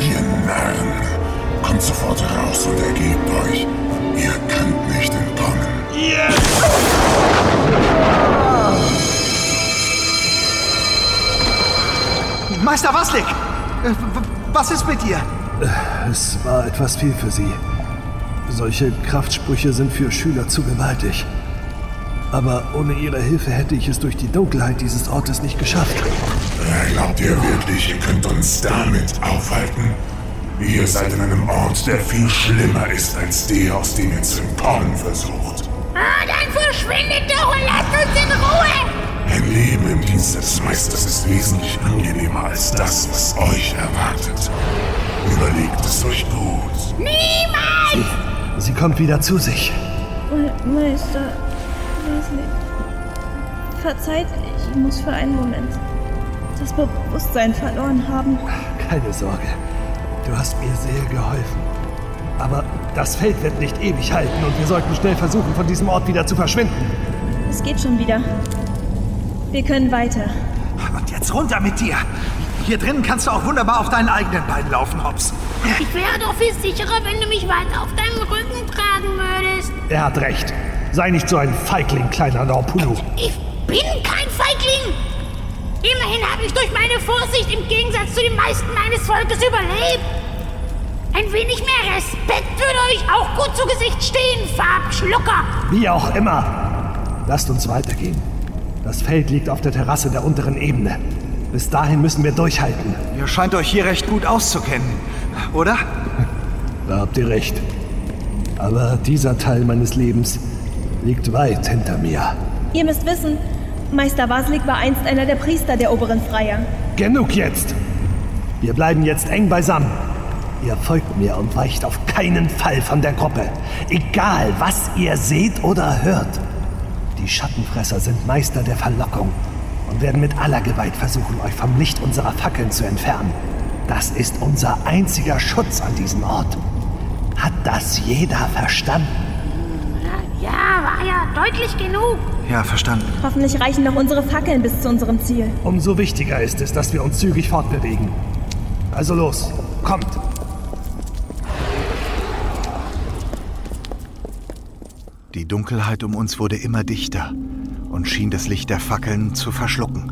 Ihr Narren, kommt sofort raus und ergebt euch. Ihr könnt nicht entkommen. Meister Waslik! Äh, Was ist mit dir? Es war etwas viel für sie. Solche Kraftsprüche sind für Schüler zu gewaltig. Aber ohne ihre Hilfe hätte ich es durch die Dunkelheit dieses Ortes nicht geschafft. Glaubt ihr wirklich, ihr könnt uns damit aufhalten? Ihr seid in einem Ort, der viel schlimmer ist als der, aus dem ihr zu entkommen versucht. Ah, dann verschwindet doch und lasst uns in Ruhe! Ein Leben im Dienst des Meisters ist wesentlich angenehmer als das, was euch erwartet. Überlegt es euch gut. Niemals! Sie, sie kommt wieder zu sich. Me Meister, Wesley, verzeiht, ich muss für einen Moment das Bewusstsein verloren haben. Keine Sorge, du hast mir sehr geholfen. Aber das Feld wird nicht ewig halten und wir sollten schnell versuchen, von diesem Ort wieder zu verschwinden. Es geht schon wieder. Wir können weiter. Und jetzt runter mit dir. Hier drinnen kannst du auch wunderbar auf deinen eigenen Beinen laufen, Hobbs. Ich wäre doch viel sicherer, wenn du mich weiter auf deinem Rücken tragen würdest. Er hat recht. Sei nicht so ein Feigling, kleiner Norpulu. Ich bin kein Feigling. Immerhin habe ich durch meine Vorsicht im Gegensatz zu den meisten meines Volkes überlebt. Ein wenig mehr Respekt würde euch auch gut zu Gesicht stehen, Farbschlucker. Wie auch immer. Lasst uns weitergehen. Das Feld liegt auf der Terrasse der unteren Ebene. Bis dahin müssen wir durchhalten. Ihr scheint euch hier recht gut auszukennen, oder? Da habt ihr recht. Aber dieser Teil meines Lebens liegt weit hinter mir. Ihr müsst wissen, Meister Vaslik war einst einer der Priester der oberen Freier. Genug jetzt! Wir bleiben jetzt eng beisammen. Ihr folgt mir und weicht auf keinen Fall von der Gruppe. Egal, was ihr seht oder hört. Die Schattenfresser sind Meister der Verlockung und werden mit aller Gewalt versuchen, euch vom Licht unserer Fackeln zu entfernen. Das ist unser einziger Schutz an diesem Ort. Hat das jeder verstanden? Ja, war ja deutlich genug. Ja, verstanden. Hoffentlich reichen noch unsere Fackeln bis zu unserem Ziel. Umso wichtiger ist es, dass wir uns zügig fortbewegen. Also los, kommt! Die Dunkelheit um uns wurde immer dichter und schien das Licht der Fackeln zu verschlucken.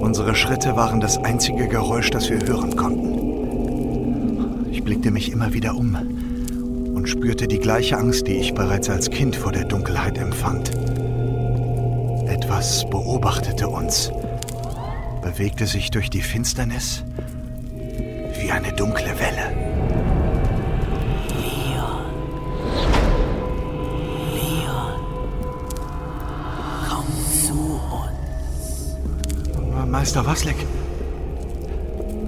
Unsere Schritte waren das einzige Geräusch, das wir hören konnten. Ich blickte mich immer wieder um und spürte die gleiche Angst, die ich bereits als Kind vor der Dunkelheit empfand. Etwas beobachtete uns, bewegte sich durch die Finsternis wie eine dunkle Welle. Leon. Leon. Komm zu uns. Meister Waslek,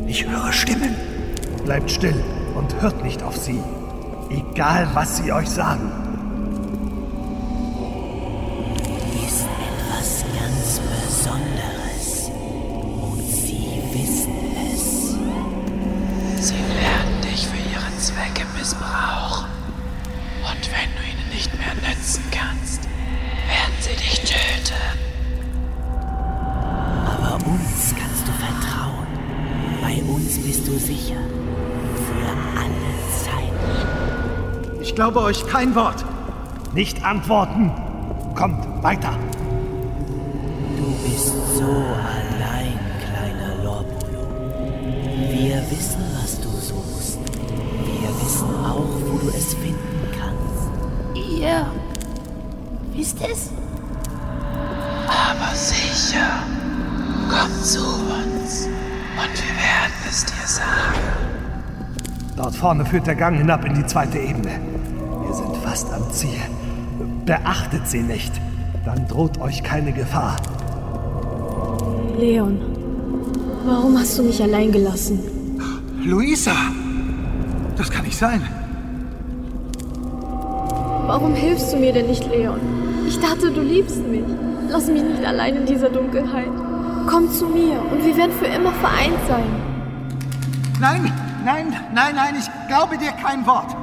ich höre Stimmen. Bleibt still und hört nicht auf sie. Egal, was sie euch sagen. Kein Wort. Nicht antworten! Kommt, weiter! Du bist so allein, kleiner Lorbulo. Wir wissen, was du suchst. Wir wissen auch, wo du es finden kannst. Ihr wisst es? Aber sicher, komm zu uns und wir werden es dir sagen. Dort vorne führt der Gang hinab in die zweite Ebene. Am Ziel. Beachtet sie nicht, dann droht euch keine Gefahr. Leon, warum hast du mich allein gelassen? Luisa! Das kann nicht sein. Warum hilfst du mir denn nicht, Leon? Ich dachte, du liebst mich. Lass mich nicht allein in dieser Dunkelheit. Komm zu mir und wir werden für immer vereint sein. Nein, nein, nein, nein, ich glaube dir kein Wort.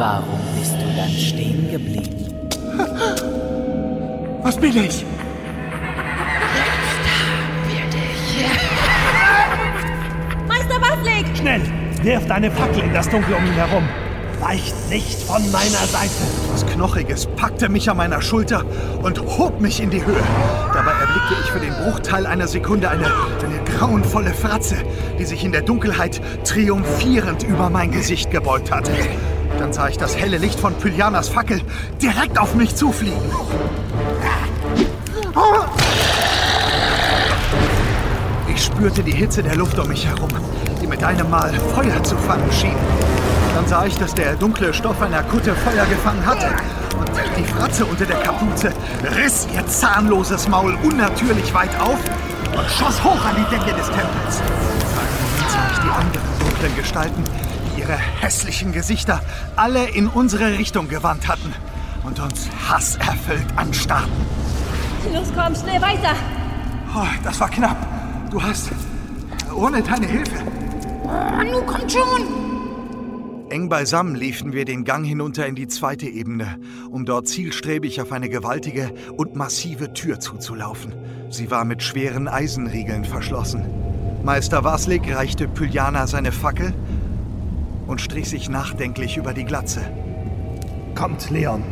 Warum bist du dann stehen geblieben? Was bin ich? Meister Baslik! Schnell! Wirft eine Fackel in das Dunkel um ihn herum. Weicht nicht von meiner Seite. Was Knochiges packte mich an meiner Schulter und hob mich in die Höhe. Dabei erblickte ich für den Bruchteil einer Sekunde eine, eine grauenvolle Fratze, die sich in der Dunkelheit triumphierend über mein Gesicht gebeugt hatte. Dann sah ich das helle Licht von Pylianas Fackel direkt auf mich zufliegen. Ich spürte die Hitze der Luft um mich herum, die mit einem Mal Feuer zu fangen schien. Dann sah ich, dass der dunkle Stoff einer Kutte Feuer gefangen hatte. Und die Fratze unter der Kapuze riss ihr zahnloses Maul unnatürlich weit auf und schoss hoch an die Decke des Tempels. Dann sah ich die anderen dunklen Gestalten, ihre hässlichen Gesichter alle in unsere Richtung gewandt hatten und uns hasserfüllt anstarrten. Los, komm, schnell weiter! Oh, das war knapp. Du hast ohne deine Hilfe. Oh, nun kommt schon! Eng beisammen liefen wir den Gang hinunter in die zweite Ebene, um dort zielstrebig auf eine gewaltige und massive Tür zuzulaufen. Sie war mit schweren Eisenriegeln verschlossen. Meister Waslik reichte Pyljana seine Fackel und strich sich nachdenklich über die Glatze. Kommt, Leon.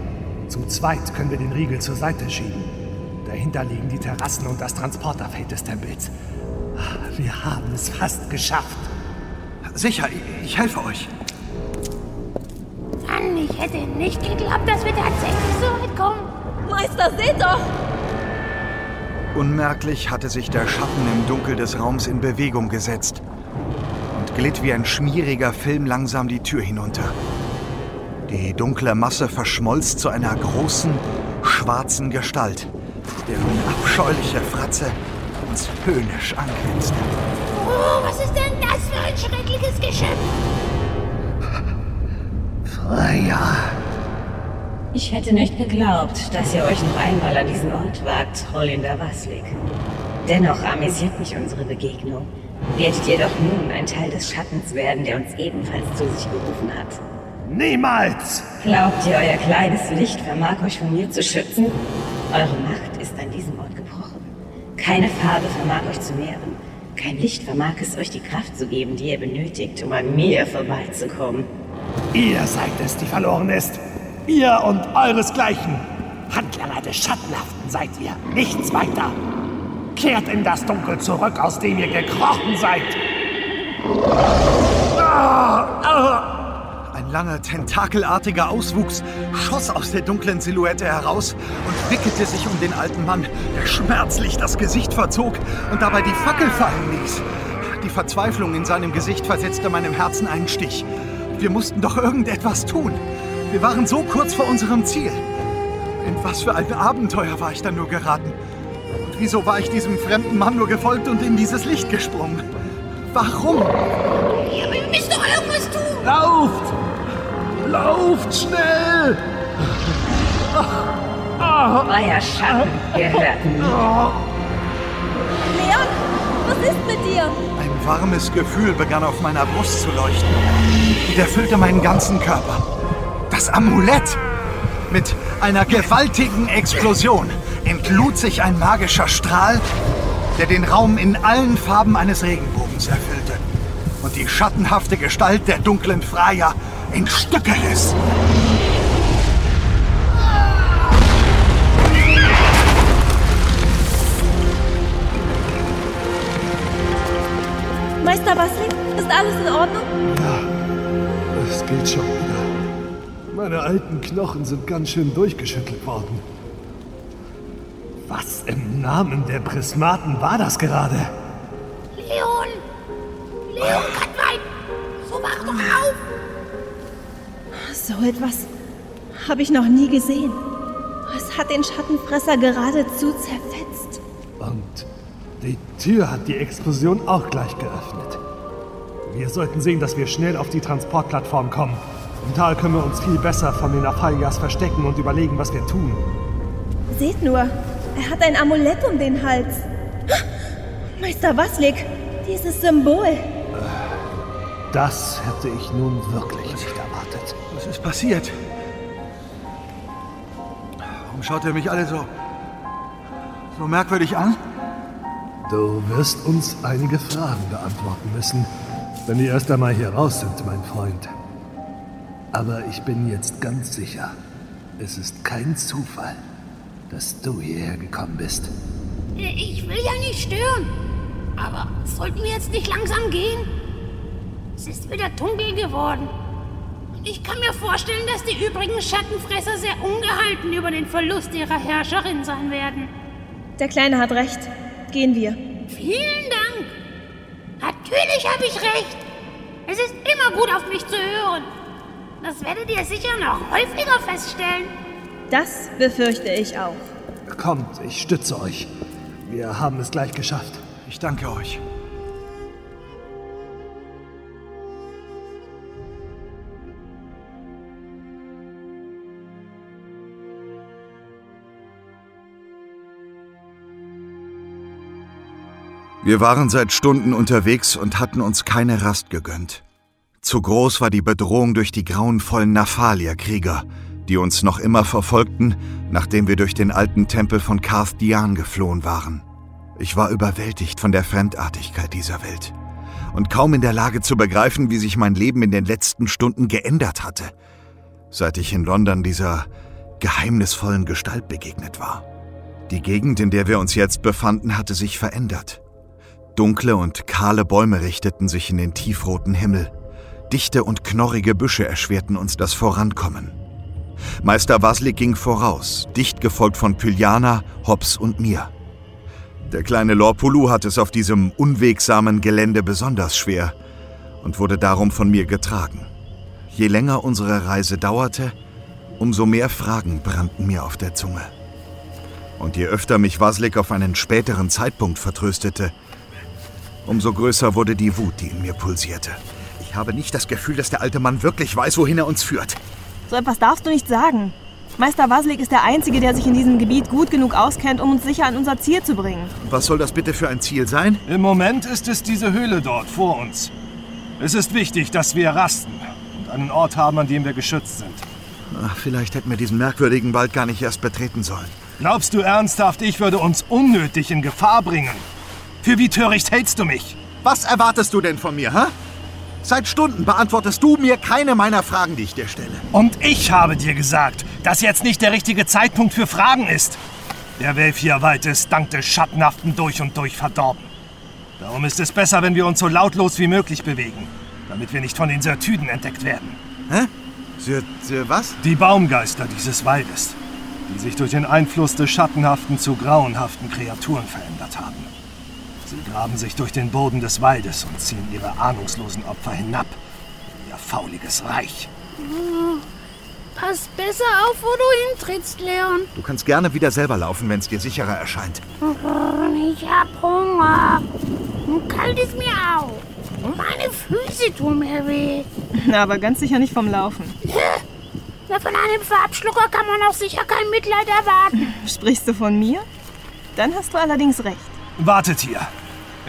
Zu zweit können wir den Riegel zur Seite schieben. Dahinter liegen die Terrassen und das Transporterfeld des Tempels. Wir haben es fast geschafft. Sicher, ich, ich helfe euch. Mann, ich hätte nicht geglaubt, dass wir tatsächlich so weit kommen. Meister, seht doch! Unmerklich hatte sich der Schatten im Dunkel des Raums in Bewegung gesetzt glitt wie ein schmieriger Film langsam die Tür hinunter. Die dunkle Masse verschmolz zu einer großen, schwarzen Gestalt, deren abscheuliche Fratze uns höhnisch angrinste. Oh, was ist denn das für ein schreckliches Geschöpf? Freya. Ich hätte nicht geglaubt, dass ihr euch noch einmal an diesen Ort wagt, Hollinder Waslik. Dennoch amüsiert mich unsere Begegnung. Werdet ihr doch nun ein Teil des Schattens werden, der uns ebenfalls zu sich gerufen hat. Niemals! Glaubt ihr, euer kleines Licht vermag euch von mir zu schützen? Eure Macht ist an diesem Ort gebrochen. Keine Farbe vermag euch zu mehren. Kein Licht vermag es euch die Kraft zu geben, die ihr benötigt, um an mir vorbeizukommen. Ihr seid es, die verloren ist. Ihr und euresgleichen. Handlanger des Schattenhaften seid ihr. Nichts weiter. Kehrt in das Dunkel zurück, aus dem ihr gekrochen seid. Ein langer, tentakelartiger Auswuchs schoss aus der dunklen Silhouette heraus und wickelte sich um den alten Mann, der schmerzlich das Gesicht verzog und dabei die Fackel fallen ließ. Die Verzweiflung in seinem Gesicht versetzte meinem Herzen einen Stich. Wir mussten doch irgendetwas tun. Wir waren so kurz vor unserem Ziel. In was für ein Abenteuer war ich dann nur geraten? Wieso war ich diesem fremden Mann nur gefolgt und in dieses Licht gesprungen? Warum? Ja, aber wir müssen doch irgendwas tun. Lauft! Lauft schnell! Euer Schatten gehört mir. Leon, was ist mit dir? Ein warmes Gefühl begann auf meiner Brust zu leuchten. Und erfüllte meinen ganzen Körper. Das Amulett! Mit einer gewaltigen Explosion entlud sich ein magischer Strahl, der den Raum in allen Farben eines Regenbogens erfüllte und die schattenhafte Gestalt der dunklen Freya in Stücke riss. Meister Wasling, ist alles in Ordnung? Es geht schon wieder. Meine alten Knochen sind ganz schön durchgeschüttelt worden. Was im Namen der Prismaten war das gerade? Leon! Leon kann weinen! So wach doch auf! So etwas habe ich noch nie gesehen. Es hat den Schattenfresser geradezu zerfetzt. Und die Tür hat die Explosion auch gleich geöffnet. Wir sollten sehen, dass wir schnell auf die Transportplattform kommen. Im Tal können wir uns viel besser von den Aphalias verstecken und überlegen, was wir tun. Seht nur, er hat ein Amulett um den Hals. Meister Waslik, dieses Symbol. Das hätte ich nun wirklich nicht erwartet. Was ist passiert? Warum schaut er mich alle so. so merkwürdig an? Du wirst uns einige Fragen beantworten müssen, wenn wir erst einmal hier raus sind, mein Freund. Aber ich bin jetzt ganz sicher, es ist kein Zufall, dass du hierher gekommen bist. Ich will ja nicht stören. Aber sollten wir jetzt nicht langsam gehen? Es ist wieder dunkel geworden. Ich kann mir vorstellen, dass die übrigen Schattenfresser sehr ungehalten über den Verlust ihrer Herrscherin sein werden. Der Kleine hat recht. Gehen wir. Vielen Dank. Natürlich habe ich recht. Es ist immer gut, auf mich zu hören. Das werdet ihr sicher noch häufiger feststellen. Das befürchte ich auch. Kommt, ich stütze euch. Wir haben es gleich geschafft. Ich danke euch. Wir waren seit Stunden unterwegs und hatten uns keine Rast gegönnt. Zu groß war die Bedrohung durch die grauenvollen Naphalia-Krieger, die uns noch immer verfolgten, nachdem wir durch den alten Tempel von Karth Dian geflohen waren. Ich war überwältigt von der Fremdartigkeit dieser Welt und kaum in der Lage zu begreifen, wie sich mein Leben in den letzten Stunden geändert hatte, seit ich in London dieser geheimnisvollen Gestalt begegnet war. Die Gegend, in der wir uns jetzt befanden, hatte sich verändert. Dunkle und kahle Bäume richteten sich in den tiefroten Himmel. Dichte und knorrige Büsche erschwerten uns das Vorankommen. Meister Waslik ging voraus, dicht gefolgt von Pyliana, Hobbs und mir. Der kleine Lorpulu hatte es auf diesem unwegsamen Gelände besonders schwer und wurde darum von mir getragen. Je länger unsere Reise dauerte, umso mehr Fragen brannten mir auf der Zunge. Und je öfter mich Waslik auf einen späteren Zeitpunkt vertröstete, umso größer wurde die Wut, die in mir pulsierte. Ich habe nicht das Gefühl, dass der alte Mann wirklich weiß, wohin er uns führt. So etwas darfst du nicht sagen. Meister Waslik ist der Einzige, der sich in diesem Gebiet gut genug auskennt, um uns sicher an unser Ziel zu bringen. Was soll das bitte für ein Ziel sein? Im Moment ist es diese Höhle dort vor uns. Es ist wichtig, dass wir rasten und einen Ort haben, an dem wir geschützt sind. Ach, vielleicht hätten wir diesen merkwürdigen Wald gar nicht erst betreten sollen. Glaubst du ernsthaft, ich würde uns unnötig in Gefahr bringen? Für wie töricht hältst du mich? Was erwartest du denn von mir, hä? Seit Stunden beantwortest du mir keine meiner Fragen, die ich dir stelle. Und ich habe dir gesagt, dass jetzt nicht der richtige Zeitpunkt für Fragen ist. Der Welfierwald ist dank des Schattenhaften durch und durch verdorben. Darum ist es besser, wenn wir uns so lautlos wie möglich bewegen, damit wir nicht von den Sirtüden entdeckt werden. Hä? Syrt, was? Die Baumgeister dieses Waldes, die sich durch den Einfluss des Schattenhaften zu grauenhaften Kreaturen verändert haben. Sie graben sich durch den Boden des Waldes und ziehen ihre ahnungslosen Opfer hinab in ihr fauliges Reich. Hm, Pass besser auf, wo du hintrittst, Leon. Du kannst gerne wieder selber laufen, wenn es dir sicherer erscheint. Ich hab Hunger. Und kalt ist mir auch. Und meine Füße tun mir weh. Na, aber ganz sicher nicht vom Laufen. Na, von einem Farbschlucker kann man auch sicher kein Mitleid erwarten. Sprichst du von mir? Dann hast du allerdings recht. Wartet hier.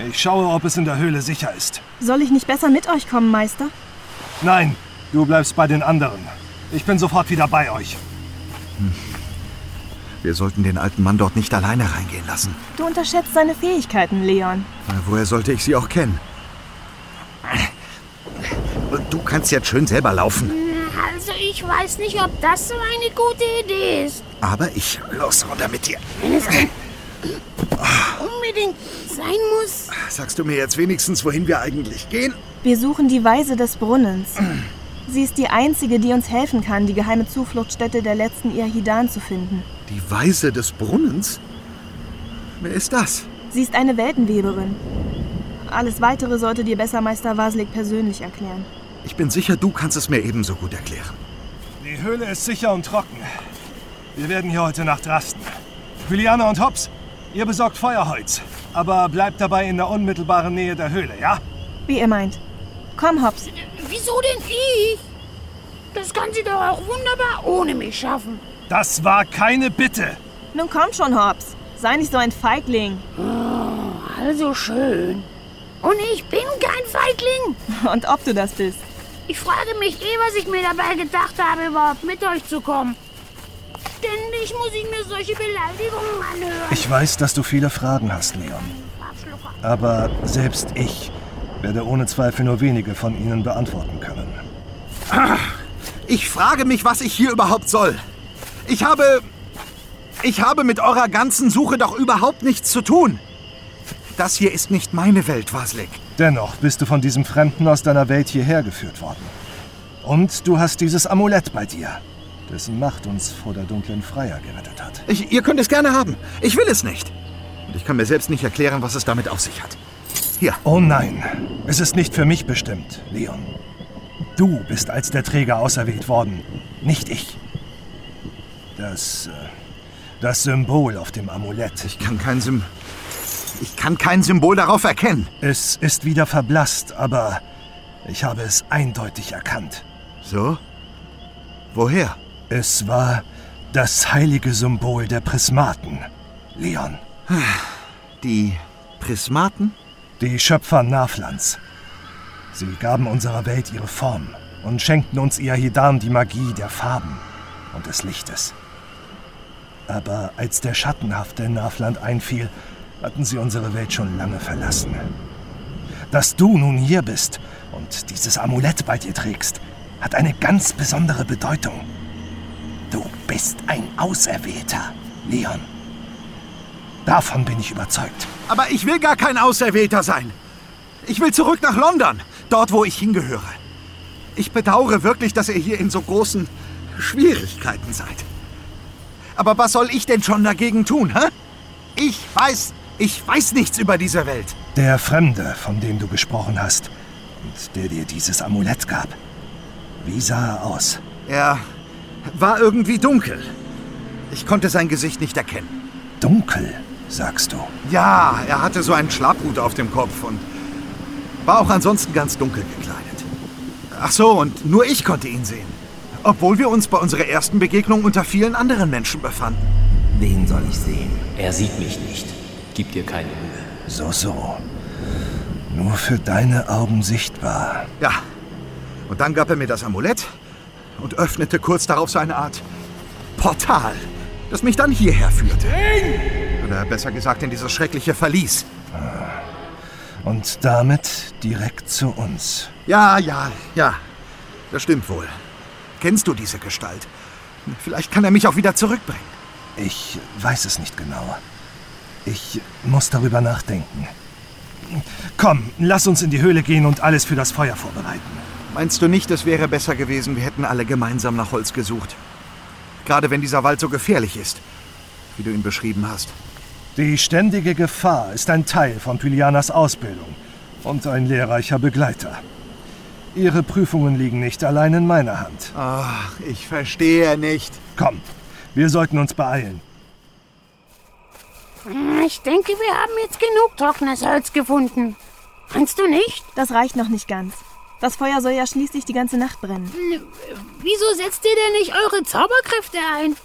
Ich schaue, ob es in der Höhle sicher ist. Soll ich nicht besser mit euch kommen, Meister? Nein, du bleibst bei den anderen. Ich bin sofort wieder bei euch. Hm. Wir sollten den alten Mann dort nicht alleine reingehen lassen. Du unterschätzt seine Fähigkeiten, Leon. Woher sollte ich sie auch kennen? Du kannst jetzt schön selber laufen. Also ich weiß nicht, ob das so eine gute Idee ist. Aber ich los runter mit dir. Wenn es denn unbedingt sein muss. Sagst du mir jetzt wenigstens, wohin wir eigentlich gehen? Wir suchen die Weise des Brunnens. Sie ist die einzige, die uns helfen kann, die geheime Zufluchtsstätte der letzten Irhidan zu finden. Die Weise des Brunnens? Wer ist das? Sie ist eine Weltenweberin. Alles Weitere sollte dir besser Meister Waslik persönlich erklären. Ich bin sicher, du kannst es mir ebenso gut erklären. Die Höhle ist sicher und trocken. Wir werden hier heute Nacht rasten. Juliana und Hobbs, ihr besorgt Feuerholz. Aber bleibt dabei in der unmittelbaren Nähe der Höhle, ja? Wie ihr meint. Komm, Hobbs. Wieso denn ich? Das kann sie doch auch wunderbar ohne mich schaffen. Das war keine Bitte. Nun komm schon, Hobbs. Sei nicht so ein Feigling. Oh, also schön. Und ich bin kein Feigling. Und ob du das bist. Ich frage mich eh, was ich mir dabei gedacht habe, überhaupt mit euch zu kommen. Ständig muss ich mir solche Beleidigungen anhören. Ich weiß, dass du viele Fragen hast, Leon. Aber selbst ich werde ohne Zweifel nur wenige von ihnen beantworten können. Ich frage mich, was ich hier überhaupt soll. Ich habe... Ich habe mit eurer ganzen Suche doch überhaupt nichts zu tun. Das hier ist nicht meine Welt, Waslik. Dennoch bist du von diesem Fremden aus deiner Welt hierher geführt worden. Und du hast dieses Amulett bei dir, dessen Macht uns vor der dunklen Freier gerettet hat. Ich, ihr könnt es gerne haben. Ich will es nicht. Und ich kann mir selbst nicht erklären, was es damit auf sich hat. Hier. Oh nein, es ist nicht für mich bestimmt, Leon. Du bist als der Träger auserwählt worden, nicht ich. Das. Äh, das Symbol auf dem Amulett. Ich kann kein Symbol. Ich kann kein Symbol darauf erkennen. Es ist wieder verblasst, aber ich habe es eindeutig erkannt. So? Woher? Es war das heilige Symbol der Prismaten, Leon. Die Prismaten? Die Schöpfer Naflans. Sie gaben unserer Welt ihre Form und schenkten uns Iahidam die Magie der Farben und des Lichtes. Aber als der schattenhafte Nafland einfiel, hatten sie unsere Welt schon lange verlassen. Dass du nun hier bist und dieses Amulett bei dir trägst, hat eine ganz besondere Bedeutung. Du bist ein Auserwählter, Leon. Davon bin ich überzeugt. Aber ich will gar kein Auserwählter sein. Ich will zurück nach London, dort, wo ich hingehöre. Ich bedauere wirklich, dass ihr hier in so großen Schwierigkeiten seid. Aber was soll ich denn schon dagegen tun, hä? Ich weiß, ich weiß nichts über diese Welt. Der Fremde, von dem du gesprochen hast und der dir dieses Amulett gab. Wie sah er aus? Er war irgendwie dunkel. Ich konnte sein Gesicht nicht erkennen. Dunkel, sagst du? Ja, er hatte so einen Schlapphut auf dem Kopf und war auch ansonsten ganz dunkel gekleidet. Ach so, und nur ich konnte ihn sehen. Obwohl wir uns bei unserer ersten Begegnung unter vielen anderen Menschen befanden. Wen soll ich sehen? Er sieht mich nicht. Gib dir keine Mühe. So, so. Nur für deine Augen sichtbar. Ja. Und dann gab er mir das Amulett und öffnete kurz darauf so eine Art Portal, das mich dann hierher führte. Oder besser gesagt in dieses schreckliche Verlies. Und damit direkt zu uns. Ja, ja, ja. Das stimmt wohl. Kennst du diese Gestalt? Vielleicht kann er mich auch wieder zurückbringen. Ich weiß es nicht genau. Ich muss darüber nachdenken. Komm, lass uns in die Höhle gehen und alles für das Feuer vorbereiten. Meinst du nicht, es wäre besser gewesen, wir hätten alle gemeinsam nach Holz gesucht? Gerade wenn dieser Wald so gefährlich ist, wie du ihn beschrieben hast. Die ständige Gefahr ist ein Teil von Pylianas Ausbildung und ein lehrreicher Begleiter. Ihre Prüfungen liegen nicht allein in meiner Hand. Ach, ich verstehe nicht. Komm, wir sollten uns beeilen. Ich denke, wir haben jetzt genug trockenes Holz gefunden. Meinst du nicht? Das reicht noch nicht ganz. Das Feuer soll ja schließlich die ganze Nacht brennen. Wieso setzt ihr denn nicht eure Zauberkräfte ein?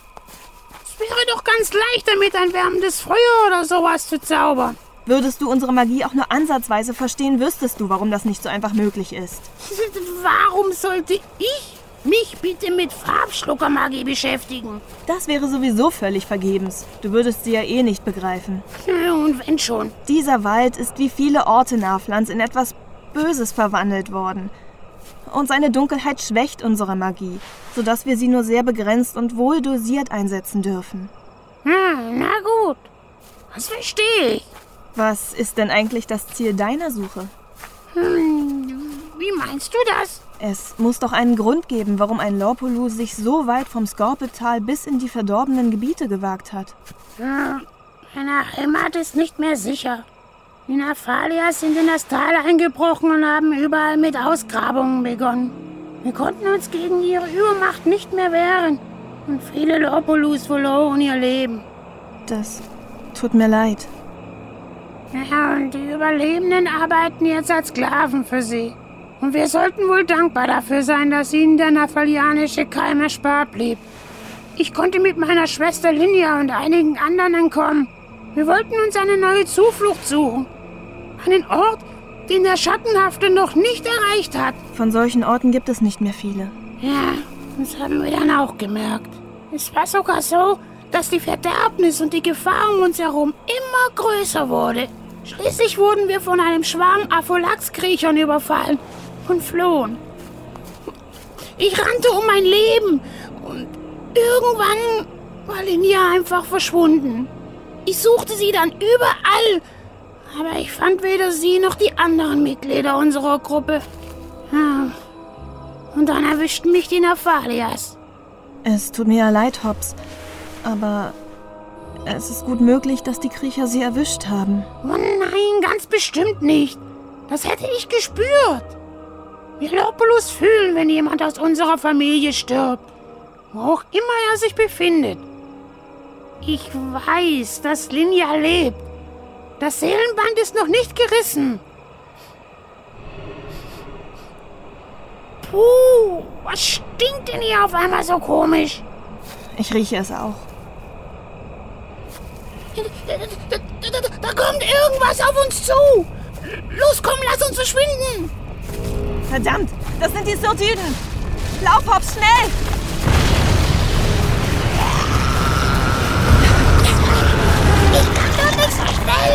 Es wäre doch ganz leicht, damit ein wärmendes Feuer oder sowas zu zaubern. Würdest du unsere Magie auch nur ansatzweise verstehen, wüsstest du, warum das nicht so einfach möglich ist. Warum sollte ich mich bitte mit Farbschluckermagie beschäftigen? Das wäre sowieso völlig vergebens. Du würdest sie ja eh nicht begreifen. Und wenn schon. Dieser Wald ist wie viele Orte Naflands in etwas Böses verwandelt worden. Und seine Dunkelheit schwächt unsere Magie, sodass wir sie nur sehr begrenzt und wohl dosiert einsetzen dürfen. Hm, na gut. Das verstehe ich. Was ist denn eigentlich das Ziel deiner Suche? Hm, wie meinst du das? Es muss doch einen Grund geben, warum ein Lorpolu sich so weit vom Skorpetal bis in die verdorbenen Gebiete gewagt hat. Hm, meine Heimat ist nicht mehr sicher. Die Naphalias sind in das Tal eingebrochen und haben überall mit Ausgrabungen begonnen. Wir konnten uns gegen ihre Übermacht nicht mehr wehren. Und viele Lorpolus verloren ihr Leben. Das tut mir leid. Ja, und die Überlebenden arbeiten jetzt als Sklaven für sie. Und wir sollten wohl dankbar dafür sein, dass ihnen der naphalianische Keim erspart blieb. Ich konnte mit meiner Schwester Linia und einigen anderen entkommen. Wir wollten uns eine neue Zuflucht suchen. Einen Ort, den der Schattenhafte noch nicht erreicht hat. Von solchen Orten gibt es nicht mehr viele. Ja, das haben wir dann auch gemerkt. Es war sogar so, dass die Verderbnis und die Gefahr um uns herum immer größer wurde. Schließlich wurden wir von einem Schwarm Apholax-Kriechern überfallen und flohen. Ich rannte um mein Leben und irgendwann war Linia einfach verschwunden. Ich suchte sie dann überall, aber ich fand weder sie noch die anderen Mitglieder unserer Gruppe. Ja. Und dann erwischten mich die Nafalias. Es tut mir ja leid, Hobbs. Aber es ist gut möglich, dass die Kriecher sie erwischt haben. Oh nein, ganz bestimmt nicht. Das hätte ich gespürt. Wie Lopulus fühlen, wenn jemand aus unserer Familie stirbt. Wo auch immer er sich befindet. Ich weiß, dass Linja lebt. Das Seelenband ist noch nicht gerissen. Puh, was stinkt denn hier auf einmal so komisch? Ich rieche es auch. Da, da, da, kommt irgendwas auf uns zu. Los, komm, lass uns verschwinden. Verdammt, das sind die Sordiden. Lauf, Hobbs, schnell!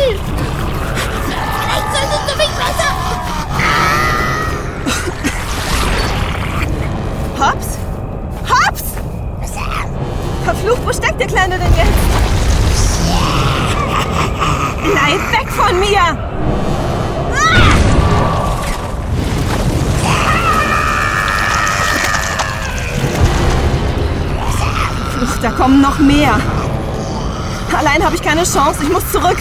Vielleicht solltest du mich besser... Hobbs? Hobbs! Verflucht, wo steckt der Kleine denn jetzt? Bleib weg von mir! Da kommen noch mehr. Allein habe ich keine Chance, ich muss zurück.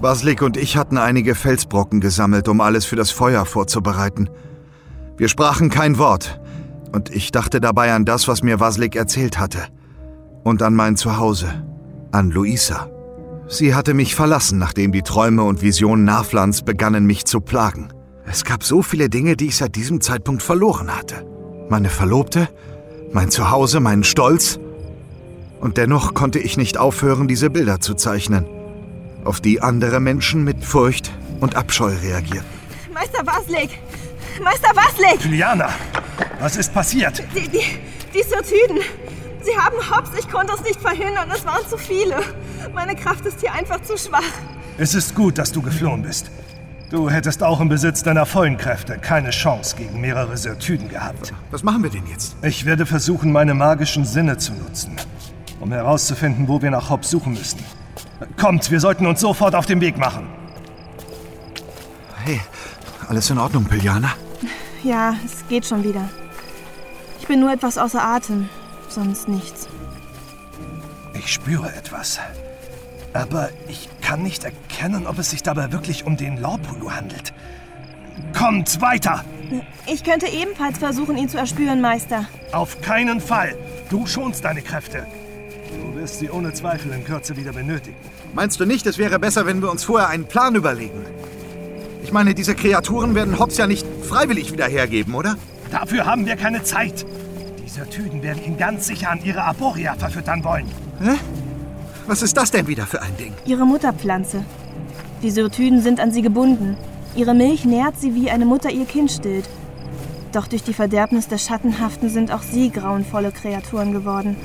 Baslik und ich hatten einige Felsbrocken gesammelt, um alles für das Feuer vorzubereiten. Wir sprachen kein Wort, und ich dachte dabei an das, was mir Vaslik erzählt hatte. Und an mein Zuhause, an Luisa. Sie hatte mich verlassen, nachdem die Träume und Visionen Naflans begannen, mich zu plagen. Es gab so viele Dinge, die ich seit diesem Zeitpunkt verloren hatte. Meine Verlobte, mein Zuhause, meinen Stolz. Und dennoch konnte ich nicht aufhören, diese Bilder zu zeichnen, auf die andere Menschen mit Furcht und Abscheu reagierten. Meister Vaslik! Meister Vaslik! Juliana, was ist passiert? Die, die, die Sirtiden. Sie haben Hobbs, ich konnte es nicht verhindern, es waren zu viele. Meine Kraft ist hier einfach zu schwach. Es ist gut, dass du geflohen bist. Du hättest auch im Besitz deiner vollen Kräfte keine Chance gegen mehrere Sirtüden gehabt. Was machen wir denn jetzt? Ich werde versuchen, meine magischen Sinne zu nutzen, um herauszufinden, wo wir nach Hobbs suchen müssen. Kommt, wir sollten uns sofort auf den Weg machen. Hey, alles in Ordnung, Piljana? Ja, es geht schon wieder. Ich bin nur etwas außer Atem, sonst nichts. Ich spüre etwas. Aber ich kann nicht erkennen, ob es sich dabei wirklich um den Lorpulu handelt. Kommt weiter! Ich könnte ebenfalls versuchen, ihn zu erspüren, Meister. Auf keinen Fall! Du schonst deine Kräfte. Du wirst sie ohne Zweifel in Kürze wieder benötigen. Meinst du nicht, es wäre besser, wenn wir uns vorher einen Plan überlegen? Ich meine, diese Kreaturen werden Hobbs ja nicht freiwillig wieder hergeben, oder? Dafür haben wir keine Zeit. Diese Tüten werden ihn ganz sicher an ihre Aboria verfüttern wollen. Hä? Was ist das denn wieder für ein Ding? Ihre Mutterpflanze. Die Syrtüden sind an sie gebunden. Ihre Milch nährt sie, wie eine Mutter ihr Kind stillt. Doch durch die Verderbnis der Schattenhaften sind auch sie grauenvolle Kreaturen geworden,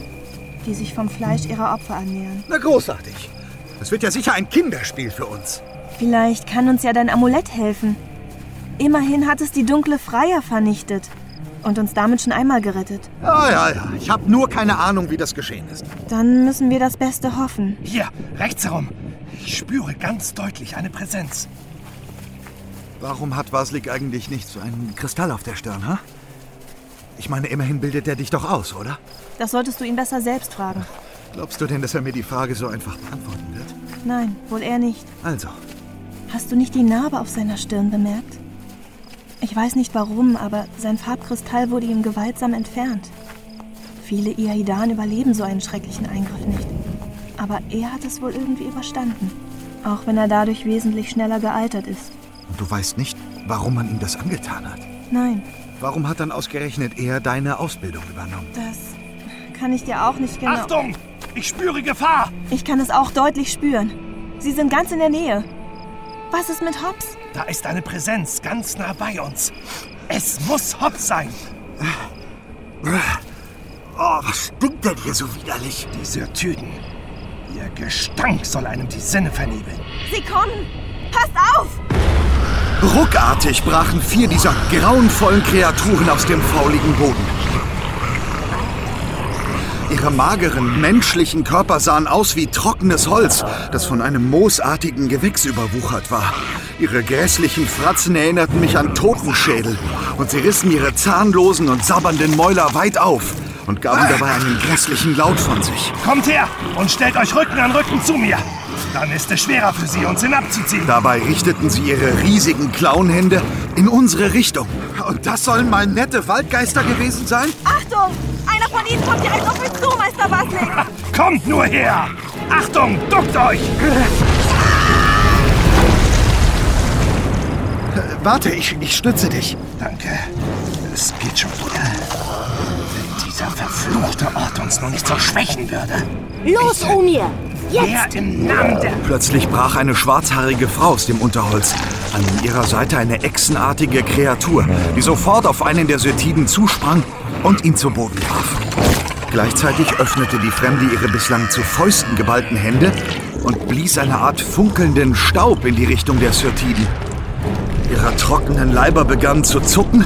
die sich vom Fleisch ihrer Opfer ernähren. Na großartig. Das wird ja sicher ein Kinderspiel für uns. Vielleicht kann uns ja dein Amulett helfen. Immerhin hat es die dunkle Freier vernichtet und uns damit schon einmal gerettet. Ja, ja, ja. Ich habe nur keine Ahnung, wie das geschehen ist. Dann müssen wir das Beste hoffen. Hier, rechts herum. Ich spüre ganz deutlich eine Präsenz. Warum hat Vaslik eigentlich nicht so einen Kristall auf der Stirn, ha? Ich meine, immerhin bildet er dich doch aus, oder? Das solltest du ihn besser selbst fragen. Glaubst du denn, dass er mir die Frage so einfach beantworten wird? Nein, wohl eher nicht. Also. Hast du nicht die Narbe auf seiner Stirn bemerkt? Ich weiß nicht warum, aber sein Farbkristall wurde ihm gewaltsam entfernt. Viele Iaidan überleben so einen schrecklichen Eingriff nicht. Aber er hat es wohl irgendwie überstanden. Auch wenn er dadurch wesentlich schneller gealtert ist. Und du weißt nicht, warum man ihm das angetan hat? Nein. Warum hat dann ausgerechnet er deine Ausbildung übernommen? Das kann ich dir auch nicht genau. Achtung! Ich spüre Gefahr! Ich kann es auch deutlich spüren. Sie sind ganz in der Nähe. Was ist mit Hobbs? Da ist eine Präsenz ganz nah bei uns. Es muss Hobbs sein. Oh, was stinkt denn hier so widerlich? Diese Tüten. Ihr Gestank soll einem die Sinne vernebeln. Sie kommen! Passt auf! Ruckartig brachen vier dieser grauenvollen Kreaturen aus dem fauligen Boden. Ihre mageren, menschlichen Körper sahen aus wie trockenes Holz, das von einem moosartigen Gewächs überwuchert war. Ihre grässlichen Fratzen erinnerten mich an Totenschädel und sie rissen ihre zahnlosen und sabbernden Mäuler weit auf und gaben dabei einen grässlichen Laut von sich. Kommt her und stellt euch Rücken an Rücken zu mir. Dann ist es schwerer für sie, uns hinabzuziehen. Dabei richteten sie ihre riesigen Klauenhände in unsere Richtung. Und das sollen mal nette Waldgeister gewesen sein? Achtung! Einer von ihnen kommt direkt auf mich zu, Meister Wasling! Kommt nur her! Achtung, duckt euch! Warte, ich, ich stütze dich. Danke. Es geht schon wieder. Wenn dieser verfluchte Ort uns nur nicht so schwächen würde. Los, Umir! Jetzt! Wer im Namen der... Plötzlich brach eine schwarzhaarige Frau aus dem Unterholz. An ihrer Seite eine echsenartige Kreatur, die sofort auf einen der Syrtiden zusprang und ihn zu Boden warf. Gleichzeitig öffnete die Fremde ihre bislang zu Fäusten geballten Hände und blies eine Art funkelnden Staub in die Richtung der Syrtiden. Ihre trockenen Leiber begannen zu zucken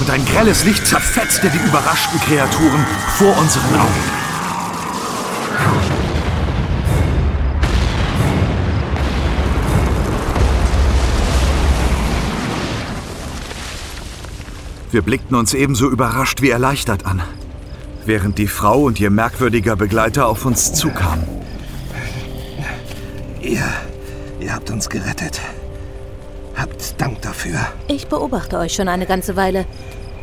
und ein grelles Licht zerfetzte die überraschten Kreaturen vor unseren Augen. Wir blickten uns ebenso überrascht wie erleichtert an, während die Frau und ihr merkwürdiger Begleiter auf uns zukamen. Ihr, ihr habt uns gerettet. Habt Dank dafür. Ich beobachte euch schon eine ganze Weile.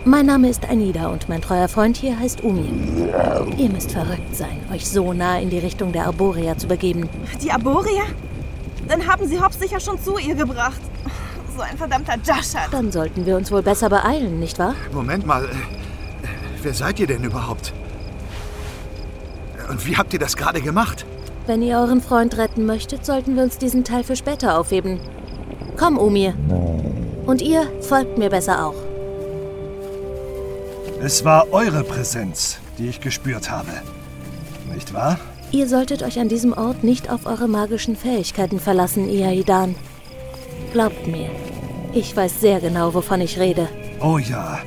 Mein Name ist Anida und mein treuer Freund hier heißt Umi. Ihr müsst verrückt sein, euch so nah in die Richtung der Arborea zu begeben. Die Arborea? Dann haben sie Hobbs sicher schon zu ihr gebracht. So ein verdammter Jaschat. Dann sollten wir uns wohl besser beeilen, nicht wahr? Moment mal. Wer seid ihr denn überhaupt? Und wie habt ihr das gerade gemacht? Wenn ihr euren Freund retten möchtet, sollten wir uns diesen Teil für später aufheben. Komm, Umir. Und ihr folgt mir besser auch. Es war eure Präsenz, die ich gespürt habe. Nicht wahr? Ihr solltet euch an diesem Ort nicht auf eure magischen Fähigkeiten verlassen, Iaidan. Glaubt mir, ich weiß sehr genau, wovon ich rede. Oh ja,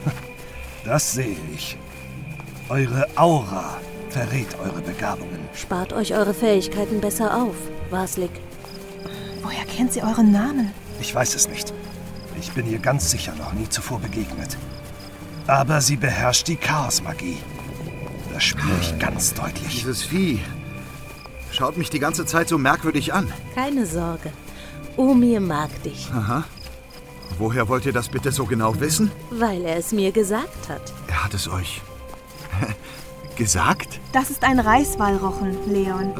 das sehe ich. Eure Aura verrät eure Begabungen. Spart euch eure Fähigkeiten besser auf, Waslik. Woher kennt sie euren Namen? Ich weiß es nicht. Ich bin ihr ganz sicher noch nie zuvor begegnet. Aber sie beherrscht die Chaosmagie. Das spüre ich ganz deutlich. Dieses Vieh schaut mich die ganze Zeit so merkwürdig an. Keine Sorge. Umir mag dich. Aha. Woher wollt ihr das bitte so genau wissen? Weil er es mir gesagt hat. Er hat es euch gesagt? Das ist ein Reißwallrochen, Leon.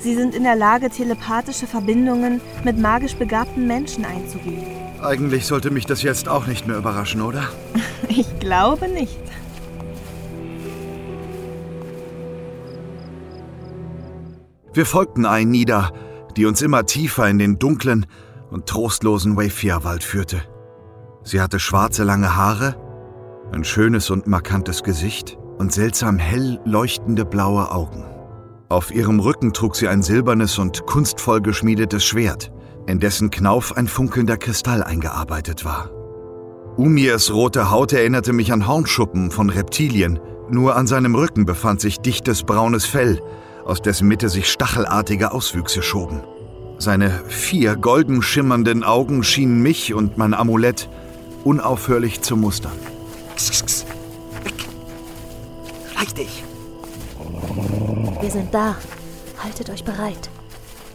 Sie sind in der Lage, telepathische Verbindungen mit magisch begabten Menschen einzugehen. Eigentlich sollte mich das jetzt auch nicht mehr überraschen, oder? Ich glaube nicht. Wir folgten Ainida, die uns immer tiefer in den dunklen und trostlosen Wayfair-Wald führte. Sie hatte schwarze lange Haare, ein schönes und markantes Gesicht und seltsam hell leuchtende blaue Augen. Auf ihrem Rücken trug sie ein silbernes und kunstvoll geschmiedetes Schwert, in dessen Knauf ein funkelnder Kristall eingearbeitet war. Umirs rote Haut erinnerte mich an Hornschuppen von Reptilien, nur an seinem Rücken befand sich dichtes braunes Fell, aus dessen Mitte sich stachelartige Auswüchse schoben. Seine vier golden schimmernden Augen schienen mich und mein Amulett unaufhörlich zu mustern. Schleich dich! Wir sind da. Haltet euch bereit.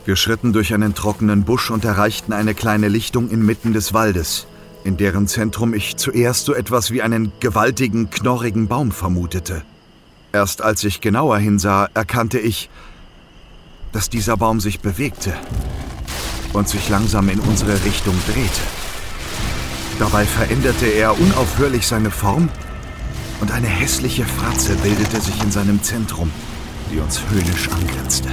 Wir schritten durch einen trockenen Busch und erreichten eine kleine Lichtung inmitten des Waldes, in deren Zentrum ich zuerst so etwas wie einen gewaltigen, knorrigen Baum vermutete. Erst als ich genauer hinsah, erkannte ich, dass dieser Baum sich bewegte und sich langsam in unsere Richtung drehte. Dabei veränderte er unaufhörlich seine Form und eine hässliche Fratze bildete sich in seinem Zentrum, die uns höhnisch angrenzte.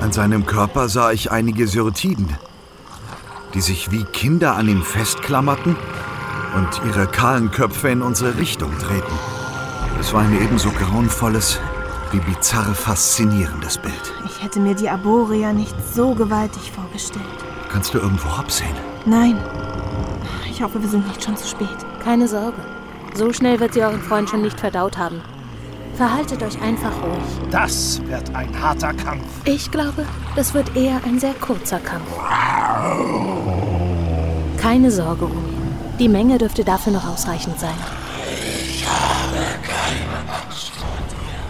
An seinem Körper sah ich einige Syrtiden, die sich wie Kinder an ihm festklammerten und ihre kahlen Köpfe in unsere Richtung drehten. Es war ein ebenso grauenvolles wie bizarr faszinierendes Bild. Ich hätte mir die Arborea nicht so gewaltig vorgestellt. Kannst du irgendwo Hopp sehen? Nein. Ich hoffe, wir sind nicht schon zu spät. Keine Sorge. So schnell wird sie euren Freund schon nicht verdaut haben. Verhaltet euch einfach ruhig. Das wird ein harter Kampf. Ich glaube, das wird eher ein sehr kurzer Kampf. Keine Sorge, Umi. Die Menge dürfte dafür noch ausreichend sein. Keine Angst vor dir.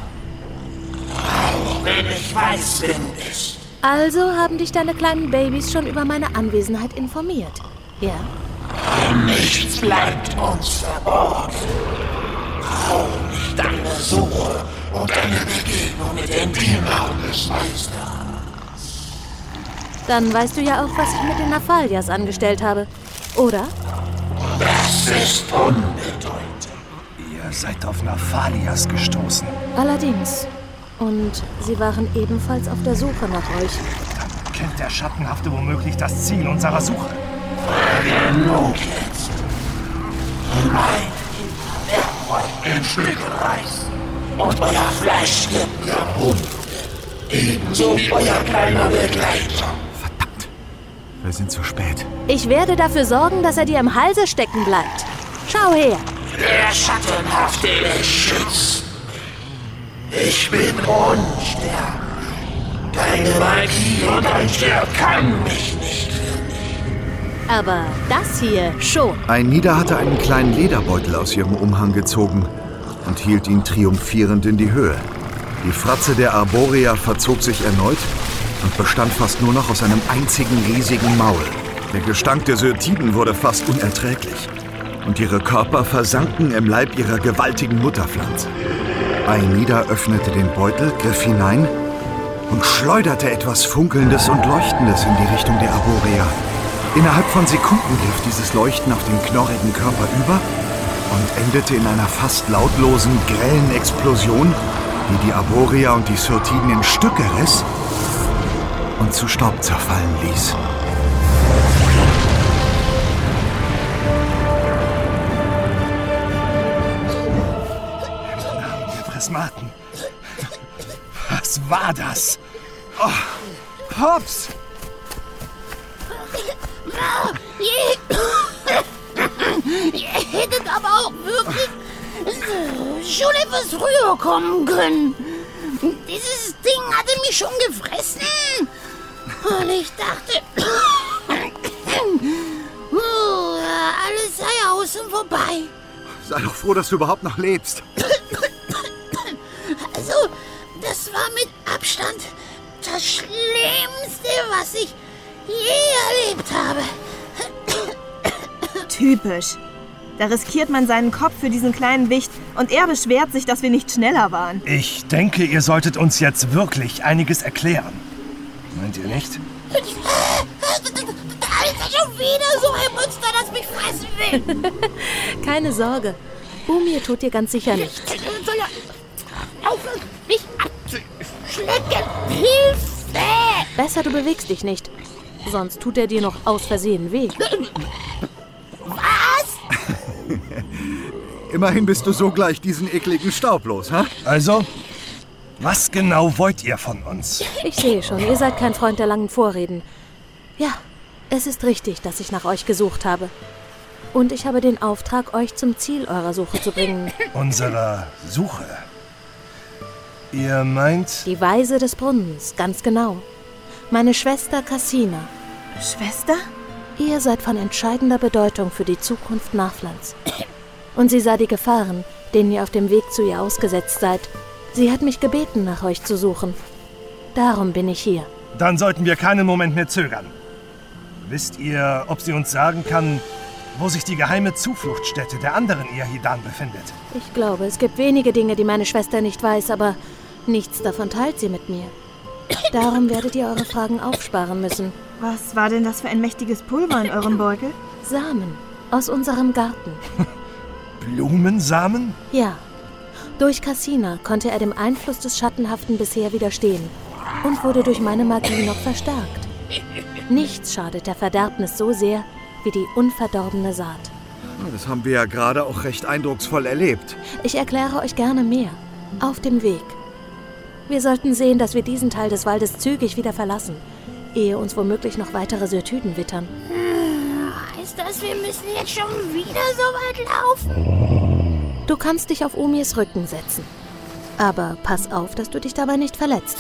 Auch wenn ich weiß, bin ich. Also haben dich deine kleinen Babys schon über meine Anwesenheit informiert. Ja? Nichts bleibt uns verborgen. Auch nicht deine Suche und deine Begegnung mit den Dienern des Meisters. Dann weißt du ja auch, was ich mit den Nafalias angestellt habe. Oder? Das ist unbedeutend. Ihr seid auf Nafalias gestoßen. Allerdings. Und sie waren ebenfalls auf der Suche nach euch. Kennt der Schattenhafte womöglich das Ziel unserer Suche? Genug jetzt. Mein wird euch in Stücke reißen. Und euer Fleisch wird mir Hund. Ebenso wie euer kleiner Begleiter. Wir sind zu spät. Ich werde dafür sorgen, dass er dir im Halse stecken bleibt. Schau her. Der Schattenhafte beschützt. Ich bin unsterblich. Deine Magie und dein Schwert kann mich nicht. Aber das hier schon. Ainida hatte einen kleinen Lederbeutel aus ihrem Umhang gezogen und hielt ihn triumphierend in die Höhe. Die Fratze der Arborea verzog sich erneut und bestand fast nur noch aus einem einzigen riesigen Maul. Der Gestank der Syrtiden wurde fast unerträglich und ihre Körper versanken im Leib ihrer gewaltigen Mutterpflanze. Ainida öffnete den Beutel, griff hinein und schleuderte etwas Funkelndes und Leuchtendes in die Richtung der Arborea. Innerhalb von Sekunden griff dieses Leuchten auf den knorrigen Körper über und endete in einer fast lautlosen, grellen Explosion, die die Arborea und die Syrtiden in Stücke riss und zu Staub zerfallen ließ. Der Prismaten. Was war das? Oh, Pops! Ihr hättet aber auch wirklich schon etwas früher kommen können. Dieses Ding hatte mich schon gefressen. Und ich dachte, oh, alles sei außen vorbei. Sei doch froh, dass du überhaupt noch lebst. Also, das war mit Abstand das Schlimmste, was ich je erlebt habe. Typisch. Da riskiert man seinen Kopf für diesen kleinen Wicht und er beschwert sich, dass wir nicht schneller waren. Ich denke, ihr solltet uns jetzt wirklich einiges erklären. Meint ihr nicht? Da ist schon wieder so ein Monster, das mich fressen will. Keine Sorge. Umir tut dir ganz sicher nichts. Aufhören, mich abzuschlecken. Hilfe! Besser, du bewegst dich nicht. Sonst tut er dir noch aus Versehen weh. Was? Immerhin bist du so gleich diesen ekligen Staub los, ha? Also, was genau wollt ihr von uns? Ich sehe schon, ihr seid kein Freund der langen Vorreden. Ja, es ist richtig, dass ich nach euch gesucht habe. Und ich habe den Auftrag, euch zum Ziel eurer Suche zu bringen. Unserer Suche? Ihr meint... Die Weise des Brunnens, ganz genau. Meine Schwester Cassina. Schwester? Ihr seid von entscheidender Bedeutung für die Zukunft Nachlands. Und sie sah die Gefahren, denen ihr auf dem Weg zu ihr ausgesetzt seid. Sie hat mich gebeten, nach euch zu suchen. Darum bin ich hier. Dann sollten wir keinen Moment mehr zögern. Wisst ihr, ob sie uns sagen kann, wo sich die geheime Zufluchtsstätte der anderen Irhidan befindet? Ich glaube, es gibt wenige Dinge, die meine Schwester nicht weiß, aber nichts davon teilt sie mit mir. Darum werdet ihr eure Fragen aufsparen müssen. Was war denn das für ein mächtiges Pulver in eurem Beutel? Samen aus unserem Garten. Blumensamen? Ja. Durch Cassina konnte er dem Einfluss des Schattenhaften bisher widerstehen und wurde durch meine Magie noch verstärkt. Nichts schadet der Verderbnis so sehr wie die unverdorbene Saat. Das haben wir ja gerade auch recht eindrucksvoll erlebt. Ich erkläre euch gerne mehr. Auf dem Weg. Wir sollten sehen, dass wir diesen Teil des Waldes zügig wieder verlassen, ehe uns womöglich noch weitere Syrtüten wittern. Heißt das, wir müssen jetzt schon wieder so weit laufen? Du kannst dich auf Umirs Rücken setzen. Aber pass auf, dass du dich dabei nicht verletzt.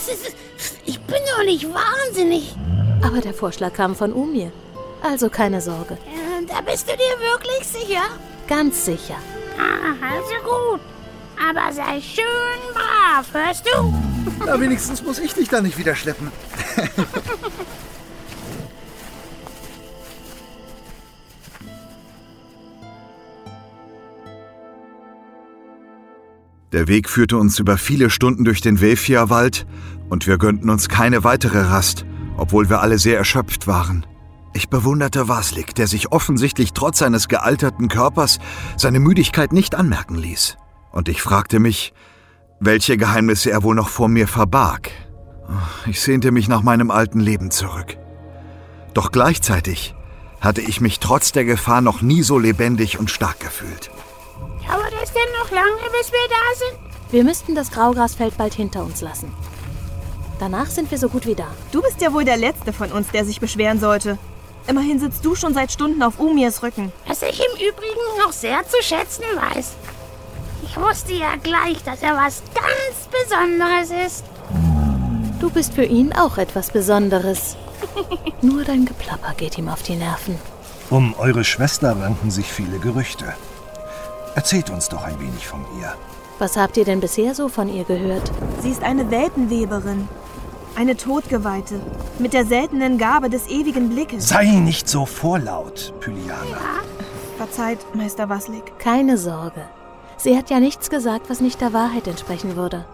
Ich bin doch nicht wahnsinnig. Aber der Vorschlag kam von Umir. Also keine Sorge. Äh, Da bist du dir wirklich sicher? Ganz sicher. Ah, also gut. Aber sei schön brav, hörst du? Na, wenigstens muss ich dich da nicht wieder schleppen. Der Weg führte uns über viele Stunden durch den Welfia-Wald und wir gönnten uns keine weitere Rast, obwohl wir alle sehr erschöpft waren. Ich bewunderte Waslik, der sich offensichtlich trotz seines gealterten Körpers seine Müdigkeit nicht anmerken ließ. Und ich fragte mich, welche Geheimnisse er wohl noch vor mir verbarg. Ich sehnte mich nach meinem alten Leben zurück. Doch gleichzeitig hatte ich mich trotz der Gefahr noch nie so lebendig und stark gefühlt. Dauert es denn noch lange, bis wir da sind? Wir müssten das Graugrasfeld bald hinter uns lassen. Danach sind wir so gut wie da. Du bist ja wohl der Letzte von uns, der sich beschweren sollte. Immerhin sitzt du schon seit Stunden auf Umirs Rücken. Was ich im Übrigen noch sehr zu schätzen weiß. Ich wusste ja gleich, dass er was ganz Besonderes ist. Du bist für ihn auch etwas Besonderes. Nur dein Geplapper geht ihm auf die Nerven. Um eure Schwester ranken sich viele Gerüchte. Erzählt uns doch ein wenig von ihr. Was habt ihr denn bisher so von ihr gehört? Sie ist eine Weltenweberin. Eine Todgeweihte. Mit der seltenen Gabe des ewigen Blickes. Sei nicht so vorlaut, Pyliana. Verzeiht, Meister Waslik. Keine Sorge. Sie hat ja nichts gesagt, was nicht der Wahrheit entsprechen würde.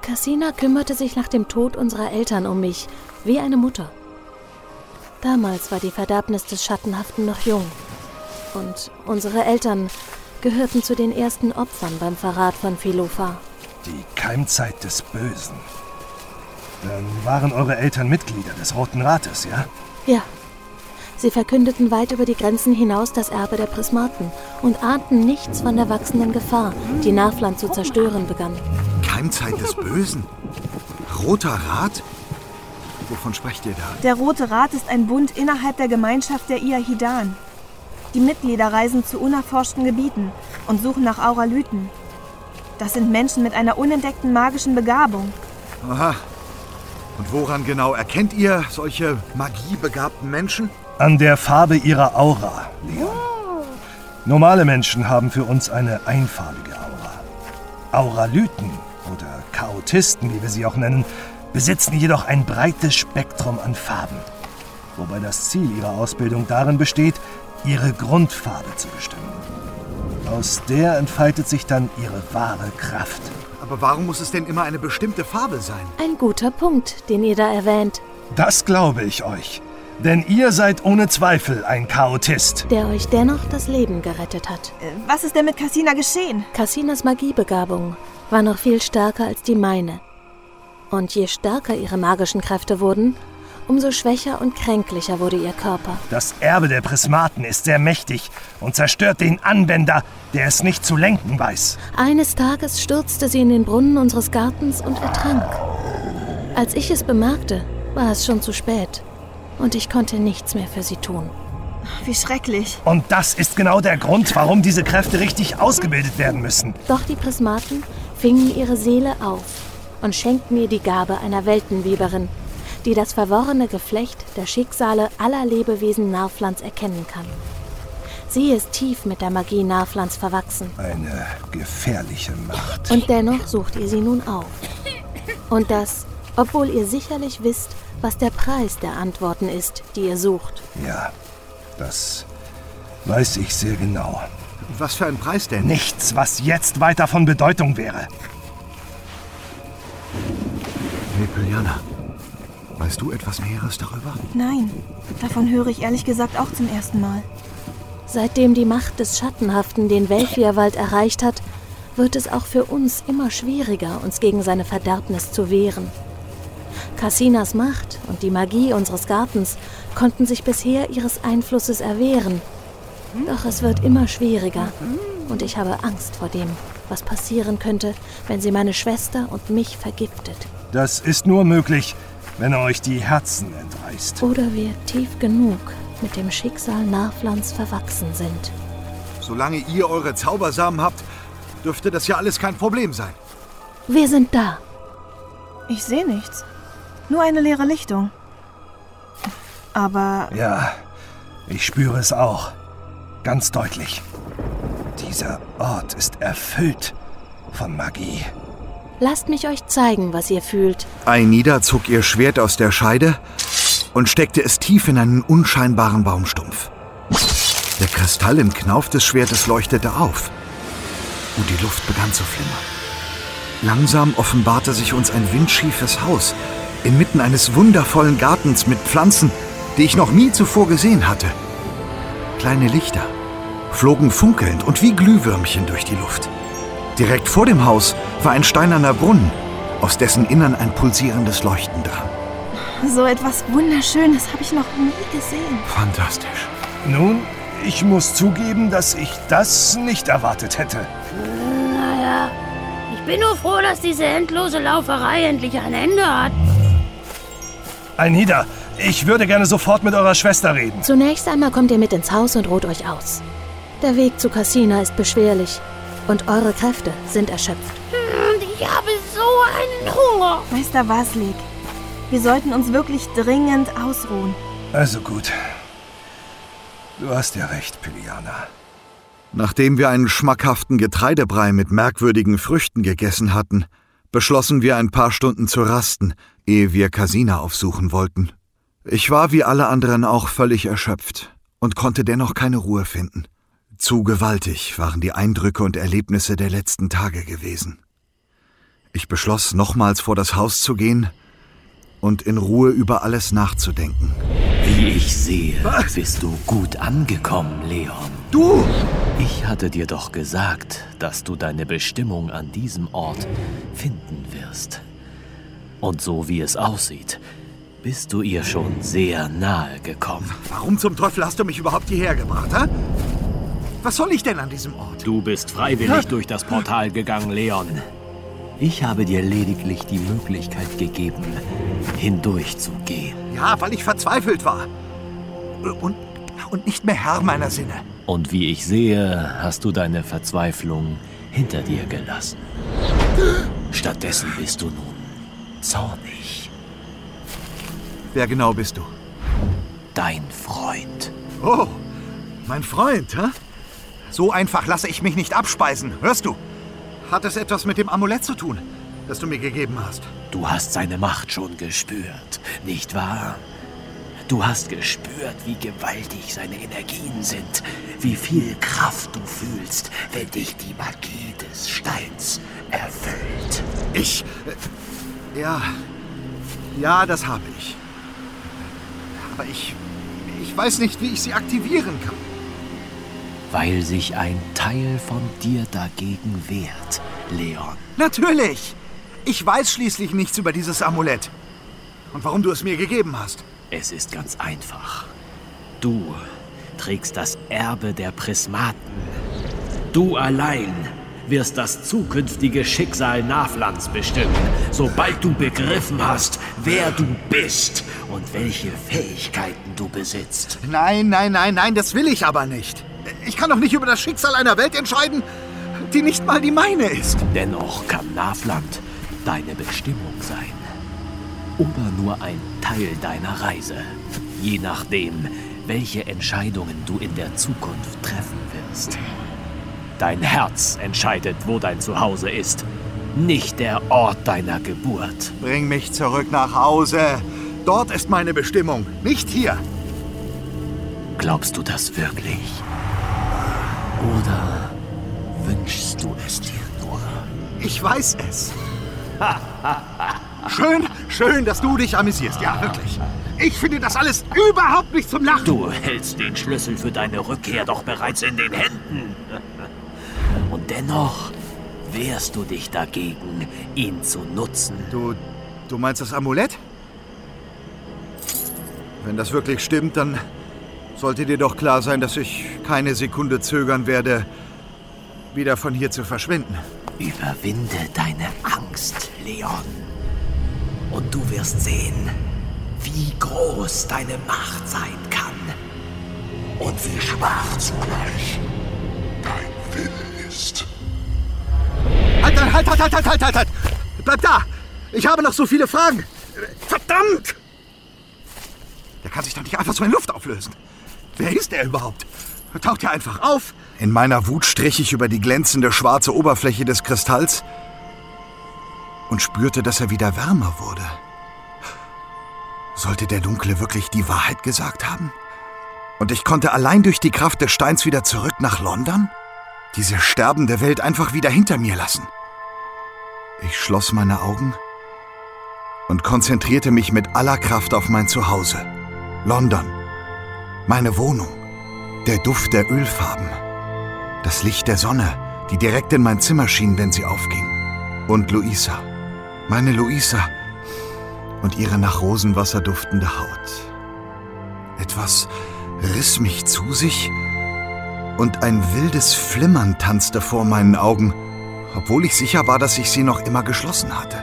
Cassina kümmerte sich nach dem Tod unserer Eltern um mich, wie eine Mutter. Damals war die Verderbnis des Schattenhaften noch jung. Und unsere Eltern gehörten zu den ersten Opfern beim Verrat von Philophar. Die Keimzeit des Bösen. Dann waren eure Eltern Mitglieder des Roten Rates, ja? Ja. Sie verkündeten weit über die Grenzen hinaus das Erbe der Prismaten und ahnten nichts von der wachsenden Gefahr, die Narfland zu zerstören begann. Keimzeit des Bösen? Roter Rat? Wovon sprecht ihr da? Der Rote Rat ist ein Bund innerhalb der Gemeinschaft der Iahidan. Die Mitglieder reisen zu unerforschten Gebieten und suchen nach Auralyten. Das sind Menschen mit einer unentdeckten magischen Begabung. Aha. Und woran genau erkennt ihr solche magiebegabten Menschen? An der Farbe ihrer Aura, Leon. Normale Menschen haben für uns eine einfarbige Aura. Auralyten oder Chaotisten, wie wir sie auch nennen, besitzen jedoch ein breites Spektrum an Farben. Wobei das Ziel ihrer Ausbildung darin besteht, ihre Grundfarbe zu bestimmen. Aus der entfaltet sich dann ihre wahre Kraft. Aber warum muss es denn immer eine bestimmte Farbe sein? Ein guter Punkt, den ihr da erwähnt, Das glaube ich euch. Denn ihr seid ohne Zweifel ein Chaotist. der euch dennoch das Leben gerettet hat. Äh, Was ist denn mit Cassina geschehen? Cassinas Magiebegabung war noch viel stärker als die meine. Und je stärker ihre magischen Kräfte wurden, umso schwächer und kränklicher wurde ihr Körper. Das Erbe der Prismaten ist sehr mächtig und zerstört den Anwender, der es nicht zu lenken weiß. Eines Tages stürzte sie in den Brunnen unseres Gartens und ertrank. Als ich es bemerkte, war es schon zu spät. Und ich konnte nichts mehr für sie tun. Wie schrecklich. Und das ist genau der Grund, warum diese Kräfte richtig ausgebildet werden müssen. Doch die Prismaten fingen ihre Seele auf und schenkten ihr die Gabe einer Weltenweberin, die das verworrene Geflecht der Schicksale aller Lebewesen Narflands erkennen kann. Sie ist tief mit der Magie Narflands verwachsen. Eine gefährliche Macht. Und dennoch sucht ihr sie nun auf. Und das, obwohl ihr sicherlich wisst, was der Preis der Antworten ist, die ihr sucht. Ja, das weiß ich sehr genau. Was für ein Preis denn? Nichts, was jetzt weiter von Bedeutung wäre. Hey, Pyliana. Weißt du etwas Näheres darüber? Nein, davon höre ich ehrlich gesagt auch zum ersten Mal. Seitdem die Macht des Schattenhaften den Welfierwald erreicht hat, wird es auch für uns immer schwieriger, uns gegen seine Verderbnis zu wehren. Cassinas Macht und die Magie unseres Gartens konnten sich bisher ihres Einflusses erwehren. Doch es wird immer schwieriger und ich habe Angst vor dem, was passieren könnte, wenn sie meine Schwester und mich vergiftet. Das ist nur möglich, wenn er euch die Herzen entreißt. Oder wir tief genug mit dem Schicksal Narflands verwachsen sind. Solange ihr eure Zaubersamen habt, dürfte das ja alles kein Problem sein. Wir sind da. Ich sehe nichts. Nur eine leere Lichtung. Aber Ja, ich spüre es auch. Ganz deutlich. Dieser Ort ist erfüllt von Magie. Lasst mich euch zeigen, was ihr fühlt. Ainida zog ihr Schwert aus der Scheide und steckte es tief in einen unscheinbaren Baumstumpf. Der Kristall im Knauf des Schwertes leuchtete auf und die Luft begann zu flimmern. Langsam offenbarte sich uns ein windschiefes Haus inmitten eines wundervollen Gartens mit Pflanzen, die ich noch nie zuvor gesehen hatte. Kleine Lichter flogen funkelnd und wie Glühwürmchen durch die Luft. Direkt vor dem Haus war ein steinerner Brunnen, aus dessen Innern ein pulsierendes Leuchten drang. so etwas Wunderschönes habe ich noch nie gesehen. Fantastisch. Nun, ich muss zugeben, dass ich das nicht erwartet hätte. Naja, ich bin nur froh, dass diese endlose Lauferei endlich ein Ende hat. Einida, ich würde gerne sofort mit eurer Schwester reden. Zunächst einmal kommt ihr mit ins Haus und ruht euch aus. Der Weg zu Cassina ist beschwerlich und eure Kräfte sind erschöpft. Und ich habe so einen Hunger. Meister Waslik, wir sollten uns wirklich dringend ausruhen. Also gut. Du hast ja recht, Piliana. Nachdem wir einen schmackhaften Getreidebrei mit merkwürdigen Früchten gegessen hatten, beschlossen wir ein paar Stunden zu rasten, ehe wir Casina aufsuchen wollten. Ich war wie alle anderen auch völlig erschöpft und konnte dennoch keine Ruhe finden. Zu gewaltig waren die Eindrücke und Erlebnisse der letzten Tage gewesen. Ich beschloss, nochmals vor das Haus zu gehen und in Ruhe über alles nachzudenken. Wie ich sehe, bist du gut angekommen, Leon. Du! Ich hatte dir doch gesagt, dass du deine Bestimmung an diesem Ort finden wirst. Und so wie es aussieht, bist du ihr schon sehr nahe gekommen. Warum zum Teufel hast du mich überhaupt hierher gebracht, hä? Was soll ich denn an diesem Ort? Du bist freiwillig durch das Portal gegangen, Leon. Ich habe dir lediglich die Möglichkeit gegeben, hindurchzugehen. Ja, weil ich verzweifelt war. Und, und nicht mehr Herr meiner Sinne. Und wie ich sehe, hast du deine Verzweiflung hinter dir gelassen. Stattdessen bist du nun zornig. Wer genau bist du? Dein Freund. Oh, mein Freund, hä? So einfach lasse ich mich nicht abspeisen, hörst du? Hat es etwas mit dem Amulett zu tun, das du mir gegeben hast? Du hast seine Macht schon gespürt, nicht wahr? Du hast gespürt, wie gewaltig seine Energien sind, wie viel Kraft du fühlst, wenn dich die Magie des Steins erfüllt. Ich. Ja. Ja, das habe ich. Aber ich. Ich weiß nicht, wie ich sie aktivieren kann. Weil sich ein Teil von dir dagegen wehrt, Leon. Natürlich! Ich weiß schließlich nichts über dieses Amulett. Und warum du es mir gegeben hast. Es ist ganz einfach. Du trägst das Erbe der Prismaten. Du allein wirst das zukünftige Schicksal Naflands bestimmen, sobald du begriffen hast, wer du bist und welche Fähigkeiten du besitzt. Nein, nein, nein, nein, das will ich aber nicht. Ich kann doch nicht über das Schicksal einer Welt entscheiden, die nicht mal die meine ist. Dennoch kann Nafland deine Bestimmung sein. Oder nur ein Teil deiner Reise. Je nachdem, welche Entscheidungen du in der Zukunft treffen wirst. Dein Herz entscheidet, wo dein Zuhause ist, nicht der Ort deiner Geburt. Bring mich zurück nach Hause. Dort ist meine Bestimmung, nicht hier. Glaubst du das wirklich? Oder wünschst du es dir nur? Ich weiß es. schön, schön, dass du dich amüsierst. Ja, wirklich. Ich finde das alles überhaupt nicht zum Lachen. Du hältst den Schlüssel für deine Rückkehr doch bereits in den Händen. Dennoch wehrst du dich dagegen, ihn zu nutzen. Du, du meinst das Amulett? Wenn das wirklich stimmt, dann sollte dir doch klar sein, dass ich keine Sekunde zögern werde, wieder von hier zu verschwinden. Überwinde deine Angst, Leon. Und du wirst sehen, wie groß deine Macht sein kann. Und wie schwach zugleich dein Wille ist. Halt, halt, halt, halt, halt, halt, halt, halt! Bleib da! Ich habe noch so viele Fragen! Verdammt! Der kann sich doch nicht einfach so in Luft auflösen. Wer ist er überhaupt? Taucht er einfach auf? In meiner Wut strich ich über die glänzende schwarze Oberfläche des Kristalls und spürte, dass er wieder wärmer wurde. Sollte der Dunkle wirklich die Wahrheit gesagt haben? Und ich konnte allein durch die Kraft des Steins wieder zurück nach London? Diese sterbende Welt einfach wieder hinter mir lassen? Ich schloss meine Augen und konzentrierte mich mit aller Kraft auf mein Zuhause. London. Meine Wohnung. Der Duft der Ölfarben. Das Licht der Sonne, die direkt in mein Zimmer schien, wenn sie aufging. Und Luisa. Meine Luisa. Und ihre nach Rosenwasser duftende Haut. Etwas riss mich zu sich und ein wildes Flimmern tanzte vor meinen Augen, obwohl ich sicher war, dass ich sie noch immer geschlossen hatte.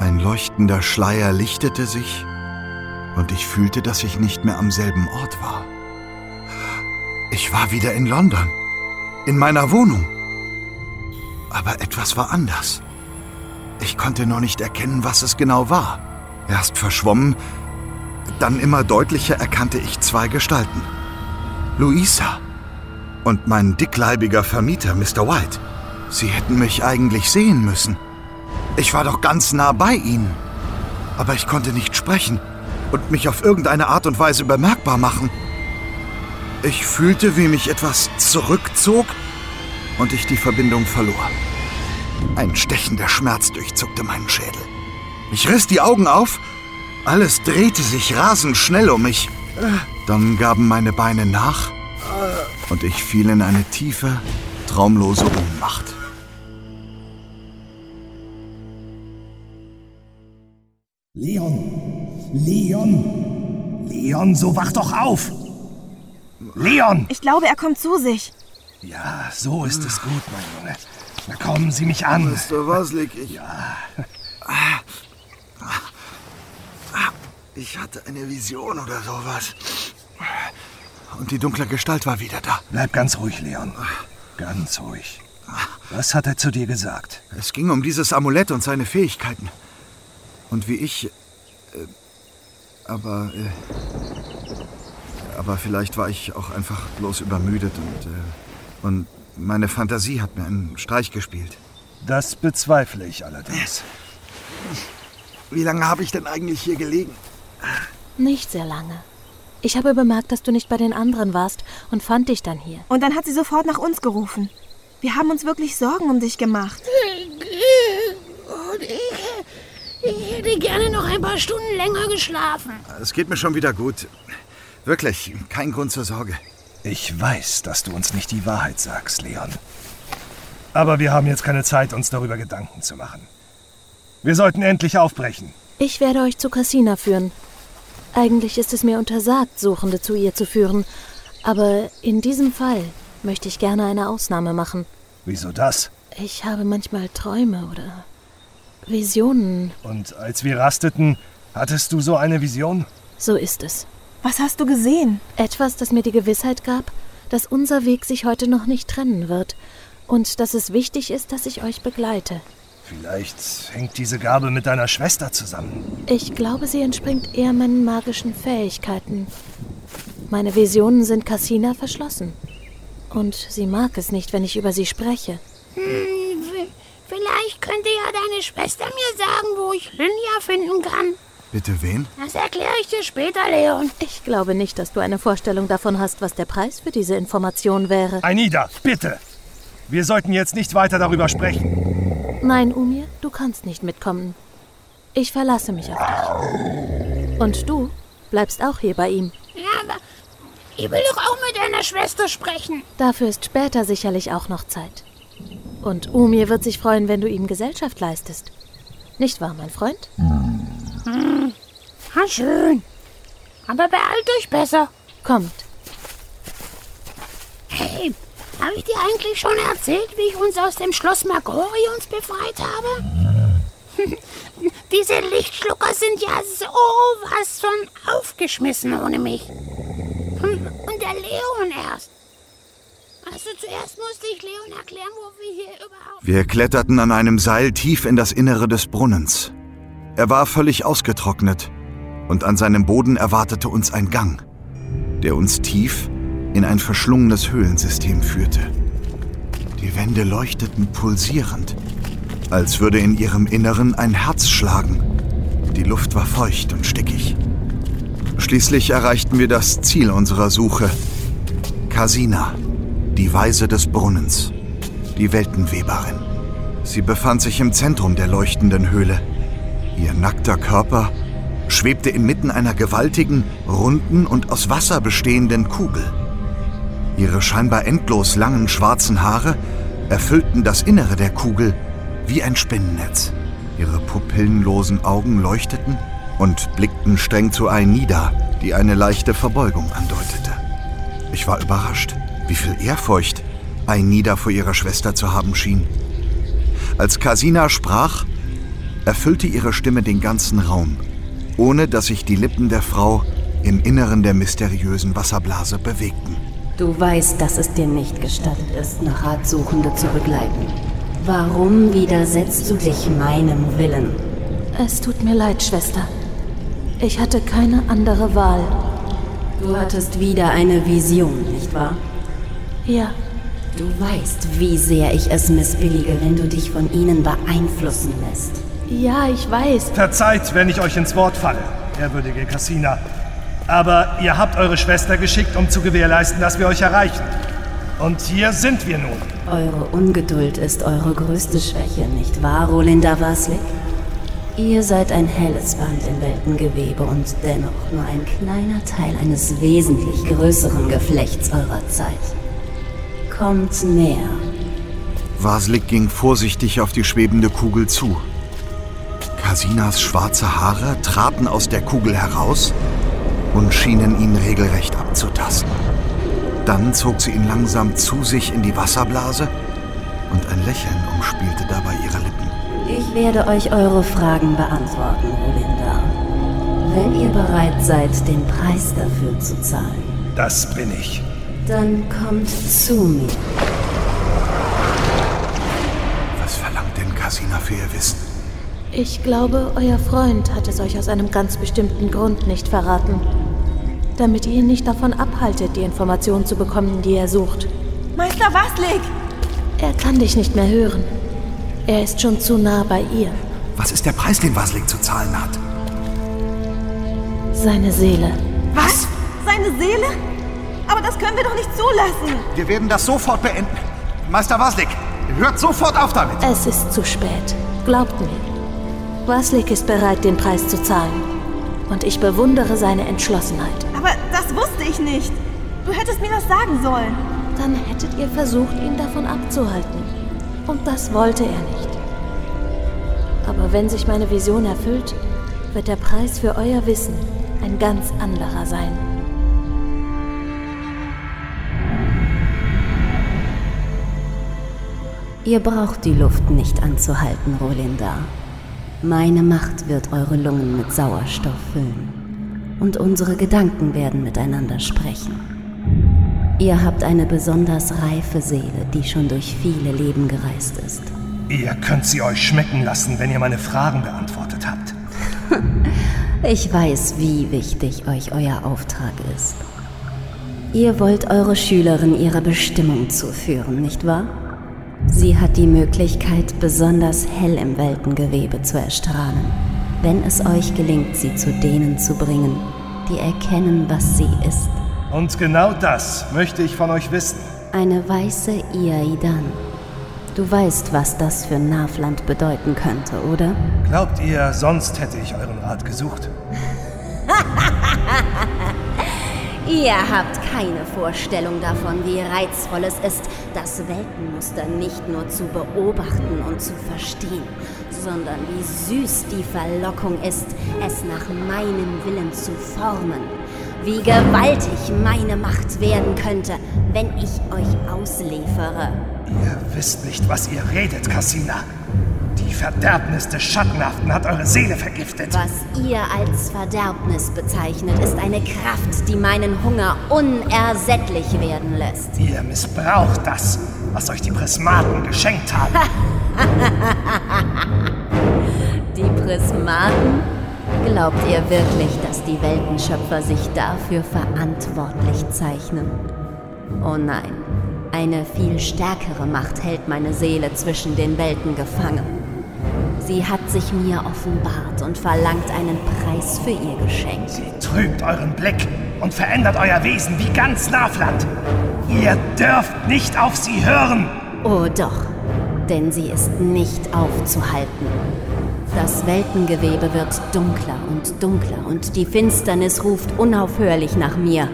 Ein leuchtender Schleier lichtete sich und ich fühlte, dass ich nicht mehr am selben Ort war. Ich war wieder in London, in meiner Wohnung. Aber etwas war anders. Ich konnte nur nicht erkennen, was es genau war. Erst verschwommen, dann immer deutlicher erkannte ich zwei Gestalten. Luisa und mein dickleibiger Vermieter, Mr. White. Sie hätten mich eigentlich sehen müssen. Ich war doch ganz nah bei ihnen. Aber ich konnte nicht sprechen und mich auf irgendeine Art und Weise bemerkbar machen. Ich fühlte, wie mich etwas zurückzog und ich die Verbindung verlor. Ein stechender Schmerz durchzuckte meinen Schädel. Ich riss die Augen auf, alles drehte sich rasend schnell um mich. Dann gaben meine Beine nach und ich fiel in eine tiefe, traumlose Ohnmacht. Leon! Leon! Leon, so wach doch auf! Leon! Ich glaube, er kommt zu sich. Ja, so ist es gut, mein Junge. Na kommen Sie mich an. Mr. Waslik, ich. Ja. Ich hatte eine Vision oder sowas. Und die dunkle Gestalt war wieder da. Bleib ganz ruhig, Leon. Ganz ruhig. Was hat er zu dir gesagt? Es ging um dieses Amulett und seine Fähigkeiten. Und wie ich. Äh, aber. Äh, aber vielleicht war ich auch einfach bloß übermüdet und. Äh, und meine Fantasie hat mir einen Streich gespielt. Das bezweifle ich allerdings. Wie lange habe ich denn eigentlich hier gelegen? Nicht sehr lange. Ich habe bemerkt, dass du nicht bei den anderen warst und fand dich dann hier. Und dann hat sie sofort nach uns gerufen. Wir haben uns wirklich Sorgen um dich gemacht. Und ich, ich hätte gerne noch ein paar Stunden länger geschlafen. Es geht mir schon wieder gut. Wirklich, kein Grund zur Sorge. Ich weiß, dass du uns nicht die Wahrheit sagst, Leon. Aber wir haben jetzt keine Zeit, uns darüber Gedanken zu machen. Wir sollten endlich aufbrechen. Ich werde euch zu Cassina führen. Eigentlich ist es mir untersagt, Suchende zu ihr zu führen. Aber in diesem Fall möchte ich gerne eine Ausnahme machen. Wieso das? Ich habe manchmal Träume oder Visionen. Und als wir rasteten, hattest du so eine Vision? So ist es. Was hast du gesehen? Etwas, das mir die Gewissheit gab, dass unser Weg sich heute noch nicht trennen wird und dass es wichtig ist, dass ich euch begleite. Vielleicht hängt diese Gabe mit deiner Schwester zusammen. Ich glaube, sie entspringt eher meinen magischen Fähigkeiten. Meine Visionen sind Cassina verschlossen. Und sie mag es nicht, wenn ich über sie spreche. Hm, vielleicht könnte ja deine Schwester mir sagen, wo ich Linja finden kann. Bitte wen? Das erkläre ich dir später, Leon. Ich glaube nicht, dass du eine Vorstellung davon hast, was der Preis für diese Information wäre. Aida, bitte! Wir sollten jetzt nicht weiter darüber sprechen. Nein, Umir, du kannst nicht mitkommen. Ich verlasse mich auf dich. Und du bleibst auch hier bei ihm. Ja, aber ich will doch auch mit deiner Schwester sprechen. Dafür ist später sicherlich auch noch Zeit. Und Umir wird sich freuen, wenn du ihm Gesellschaft leistest. Nicht wahr, mein Freund? Hm. Ha, schön. Aber beeilt euch besser. Kommt. Hey, habe ich dir eigentlich schon erzählt, wie ich uns aus dem Schloss Magorions befreit habe? Diese Lichtschlucker sind ja sowas von aufgeschmissen ohne mich. Und der Leon erst. Also zuerst musste ich Leon erklären, wo wir hier überhaupt... Wir kletterten an einem Seil tief in das Innere des Brunnens. Er war völlig ausgetrocknet und an seinem Boden erwartete uns ein Gang, der uns tief in ein verschlungenes Höhlensystem führte. Die Wände leuchteten pulsierend, als würde in ihrem Inneren ein Herz schlagen. Die Luft war feucht und stickig. Schließlich erreichten wir das Ziel unserer Suche. Kasina, die Weise des Brunnens, die Weltenweberin. Sie befand sich im Zentrum der leuchtenden Höhle. Ihr nackter Körper schwebte inmitten einer gewaltigen, runden und aus Wasser bestehenden Kugel. Ihre scheinbar endlos langen schwarzen Haare erfüllten das Innere der Kugel wie ein Spinnennetz. Ihre pupillenlosen Augen leuchteten und blickten streng zu Ainida, die eine leichte Verbeugung andeutete. Ich war überrascht, wie viel Ehrfurcht Ainida vor ihrer Schwester zu haben schien. Als Kasina sprach, erfüllte ihre Stimme den ganzen Raum, ohne dass sich die Lippen der Frau im Inneren der mysteriösen Wasserblase bewegten. Du weißt, dass es dir nicht gestattet ist, nach Ratsuchende zu begleiten. Warum widersetzt du dich meinem Willen? Es tut mir leid, Schwester. Ich hatte keine andere Wahl. Du hattest wieder eine Vision, nicht wahr? Ja. Du weißt, wie sehr ich es missbillige, wenn du dich von ihnen beeinflussen lässt. Ja, ich weiß. Verzeiht, wenn ich euch ins Wort falle, ehrwürdige Cassina. Aber ihr habt eure Schwester geschickt, um zu gewährleisten, dass wir euch erreichen. Und hier sind wir nun. Eure Ungeduld ist eure größte Schwäche, nicht wahr, Rolinda Waslik? Ihr seid ein helles Band im Weltengewebe und dennoch nur ein kleiner Teil eines wesentlich größeren Geflechts eurer Zeit. Kommt näher. Vaslik ging vorsichtig auf die schwebende Kugel zu. Kasinas schwarze Haare traten aus der Kugel heraus und schienen ihn regelrecht abzutasten. Dann zog sie ihn langsam zu sich in die Wasserblase und ein Lächeln umspielte dabei ihre Lippen. Ich werde euch eure Fragen beantworten, Rolinda. Wenn ihr bereit seid, den Preis dafür zu zahlen. Das bin ich. Dann kommt zu mir. Was verlangt denn Kasina für ihr Wissen? Ich glaube, euer Freund hat es euch aus einem ganz bestimmten Grund nicht verraten. Damit ihr ihn nicht davon abhaltet, die Informationen zu bekommen, die er sucht. Meister Waslik! Er kann dich nicht mehr hören. Er ist schon zu nah bei ihr. Was ist der Preis, den Vaslik zu zahlen hat? Seine Seele. Was? Seine Seele? Aber das können wir doch nicht zulassen. Wir werden das sofort beenden. Meister Vaslik, hört sofort auf damit. Es ist zu spät. Glaubt mir. Waslik ist bereit, den Preis zu zahlen. Und ich bewundere seine Entschlossenheit. Aber das wusste ich nicht. Du hättest mir das sagen sollen. Dann hättet ihr versucht, ihn davon abzuhalten. Und das wollte er nicht. Aber wenn sich meine Vision erfüllt, wird der Preis für euer Wissen ein ganz anderer sein. Ihr braucht die Luft nicht anzuhalten, Rolinda. Meine Macht wird eure Lungen mit Sauerstoff füllen. Und unsere Gedanken werden miteinander sprechen. Ihr habt eine besonders reife Seele, die schon durch viele Leben gereist ist. Ihr könnt sie euch schmecken lassen, wenn ihr meine Fragen beantwortet habt. Ich weiß, wie wichtig euch euer Auftrag ist. Ihr wollt eure Schülerin ihrer Bestimmung zuführen, nicht wahr? Sie hat die Möglichkeit, besonders hell im Weltengewebe zu erstrahlen, wenn es euch gelingt, sie zu denen zu bringen, die erkennen, was sie ist. Und genau das möchte ich von euch wissen. Eine weiße Iaidan. Du weißt, was das für Navland bedeuten könnte, oder? Glaubt ihr, sonst hätte ich euren Rat gesucht? Ihr habt keine Vorstellung davon, wie reizvoll es ist, das Weltenmuster nicht nur zu beobachten und zu verstehen, sondern wie süß die Verlockung ist, es nach meinem Willen zu formen. Wie gewaltig meine Macht werden könnte, wenn ich euch ausliefere. Ihr wisst nicht, was ihr redet, Cassina. Die Verderbnis des Schattenhaften hat eure Seele vergiftet. Was ihr als Verderbnis bezeichnet, ist eine Kraft, die meinen Hunger unersättlich werden lässt. Ihr missbraucht das, was euch die Prismaten geschenkt haben. die Prismaten? Glaubt ihr wirklich, dass die Weltenschöpfer sich dafür verantwortlich zeichnen? Oh nein, eine viel stärkere Macht hält meine Seele zwischen den Welten gefangen. Sie hat sich mir offenbart und verlangt einen Preis für ihr Geschenk. Sie trübt euren Blick und verändert euer Wesen wie ganz Nafland. Ihr dürft nicht auf sie hören. Oh doch, denn sie ist nicht aufzuhalten. Das Weltengewebe wird dunkler und dunkler und die Finsternis ruft unaufhörlich nach mir.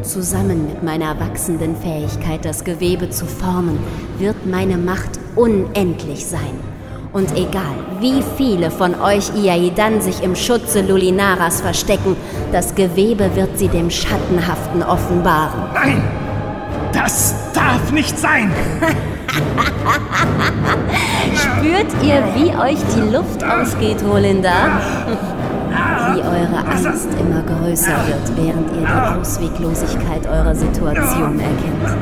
Zusammen mit meiner wachsenden Fähigkeit, das Gewebe zu formen, wird meine Macht unendlich sein. Und egal, wie viele von euch Iaidan sich im Schutze Lulinaras verstecken, das Gewebe wird sie dem Schattenhaften offenbaren. Nein! Das darf nicht sein! Spürt ihr, wie euch die Luft ausgeht, Holinda? Wie eure Angst immer größer wird, während ihr die Ausweglosigkeit eurer Situation erkennt.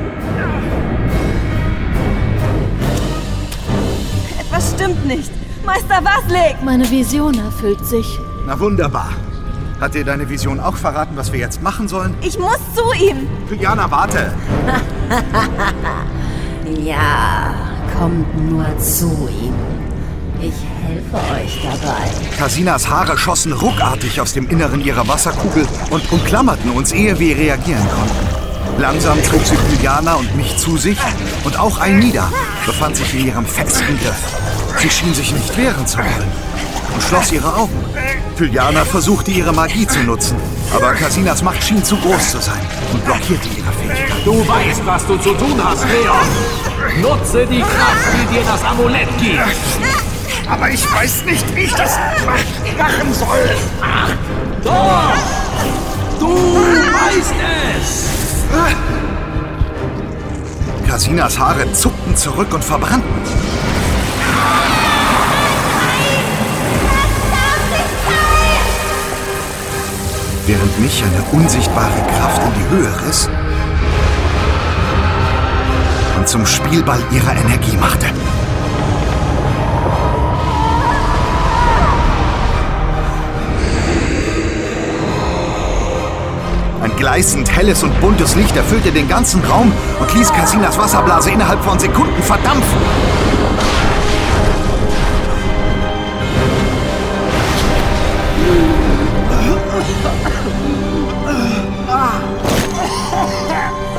Was stimmt nicht? Meister Waslik! Meine Vision erfüllt sich. Na wunderbar. Hat dir deine Vision auch verraten, was wir jetzt machen sollen? Ich muss zu ihm! Juliana, warte! ja, kommt nur zu ihm. Ich helfe euch dabei. Kasinas Haare schossen ruckartig aus dem Inneren ihrer Wasserkugel und umklammerten uns, ehe wir reagieren konnten. Langsam zog sie Juliana und mich zu sich und auch Ainida befand sich in ihrem festen Griff. Sie schien sich nicht wehren zu wollen und schloss ihre Augen. Pyliana versuchte ihre Magie zu nutzen, aber Kasinas Macht schien zu groß zu sein und blockierte ihre Fähigkeit. Du weißt, was du zu tun hast, Leon. Nutze die Kraft, die dir das Amulett gibt. Aber ich weiß nicht, wie ich das machen soll. Doch! Du weißt es! Kasinas Haare zuckten zurück und verbrannten. während mich eine unsichtbare Kraft in die Höhe riss und zum Spielball ihrer Energie machte. Gleißend helles und buntes Licht erfüllte den ganzen Raum und ließ Casinas Wasserblase innerhalb von Sekunden verdampfen.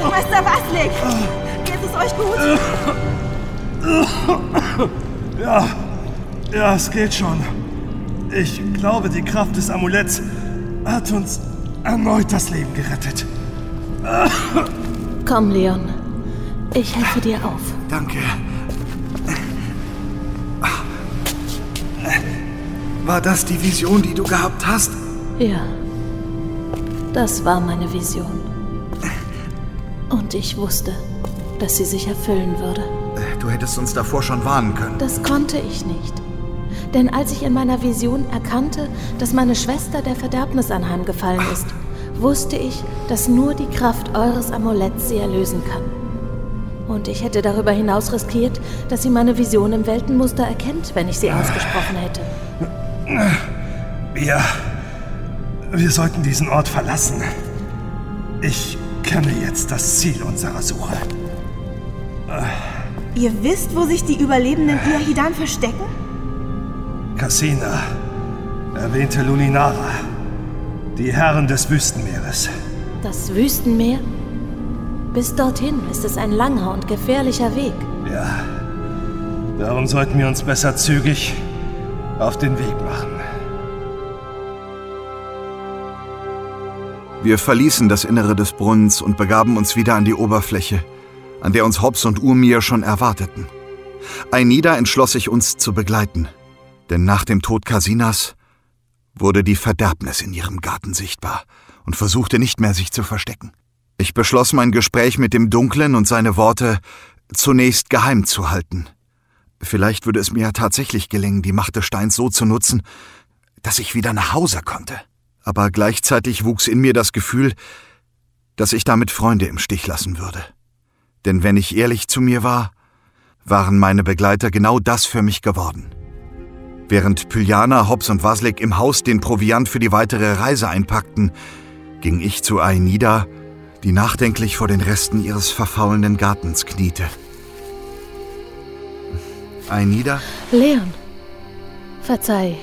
Meister Waslik! Geht es euch gut? Ja, ja, es geht schon. Ich glaube, die Kraft des Amuletts hat uns erneut das Leben gerettet. Komm, Leon. Ich helfe dir auf. Danke. War das die Vision, die du gehabt hast? Ja. Das war meine Vision. Und ich wusste, dass sie sich erfüllen würde. Du hättest uns davor schon warnen können. Das konnte ich nicht. Denn als ich in meiner Vision erkannte, dass meine Schwester der Verderbnis anheimgefallen ist, wusste ich, dass nur die Kraft eures Amuletts sie erlösen kann. Und ich hätte darüber hinaus riskiert, dass sie meine Vision im Weltenmuster erkennt, wenn ich sie ausgesprochen hätte. Wir. Wir sollten diesen Ort verlassen. Ich kenne jetzt das Ziel unserer Suche. Ihr wisst, wo sich die Überlebenden Iahidan verstecken? Cassina erwähnte Luninara, die Herren des Wüstenmeeres. Das Wüstenmeer? Bis dorthin ist es ein langer und gefährlicher Weg. Ja. Darum sollten wir uns besser zügig auf den Weg machen. Wir verließen das Innere des Brunnens und begaben uns wieder an die Oberfläche, an der uns Hobbs und Urmir schon erwarteten. Ainida entschloss sich, uns zu begleiten, denn nach dem Tod Kasinas wurde die Verderbnis in ihrem Garten sichtbar und versuchte nicht mehr, sich zu verstecken. Ich beschloss, mein Gespräch mit dem Dunklen und seine Worte zunächst geheim zu halten. Vielleicht würde es mir ja tatsächlich gelingen, die Macht des Steins so zu nutzen, dass ich wieder nach Hause konnte. Aber gleichzeitig wuchs in mir das Gefühl, dass ich damit Freunde im Stich lassen würde. Denn wenn ich ehrlich zu mir war, waren meine Begleiter genau das für mich geworden. Während Pyliana, Hobbs und Waslik im Haus den Proviant für die weitere Reise einpackten, ging ich zu Aenida, die nachdenklich vor den Resten ihres verfaulenden Gartens kniete. Aenida? Leon, verzeih,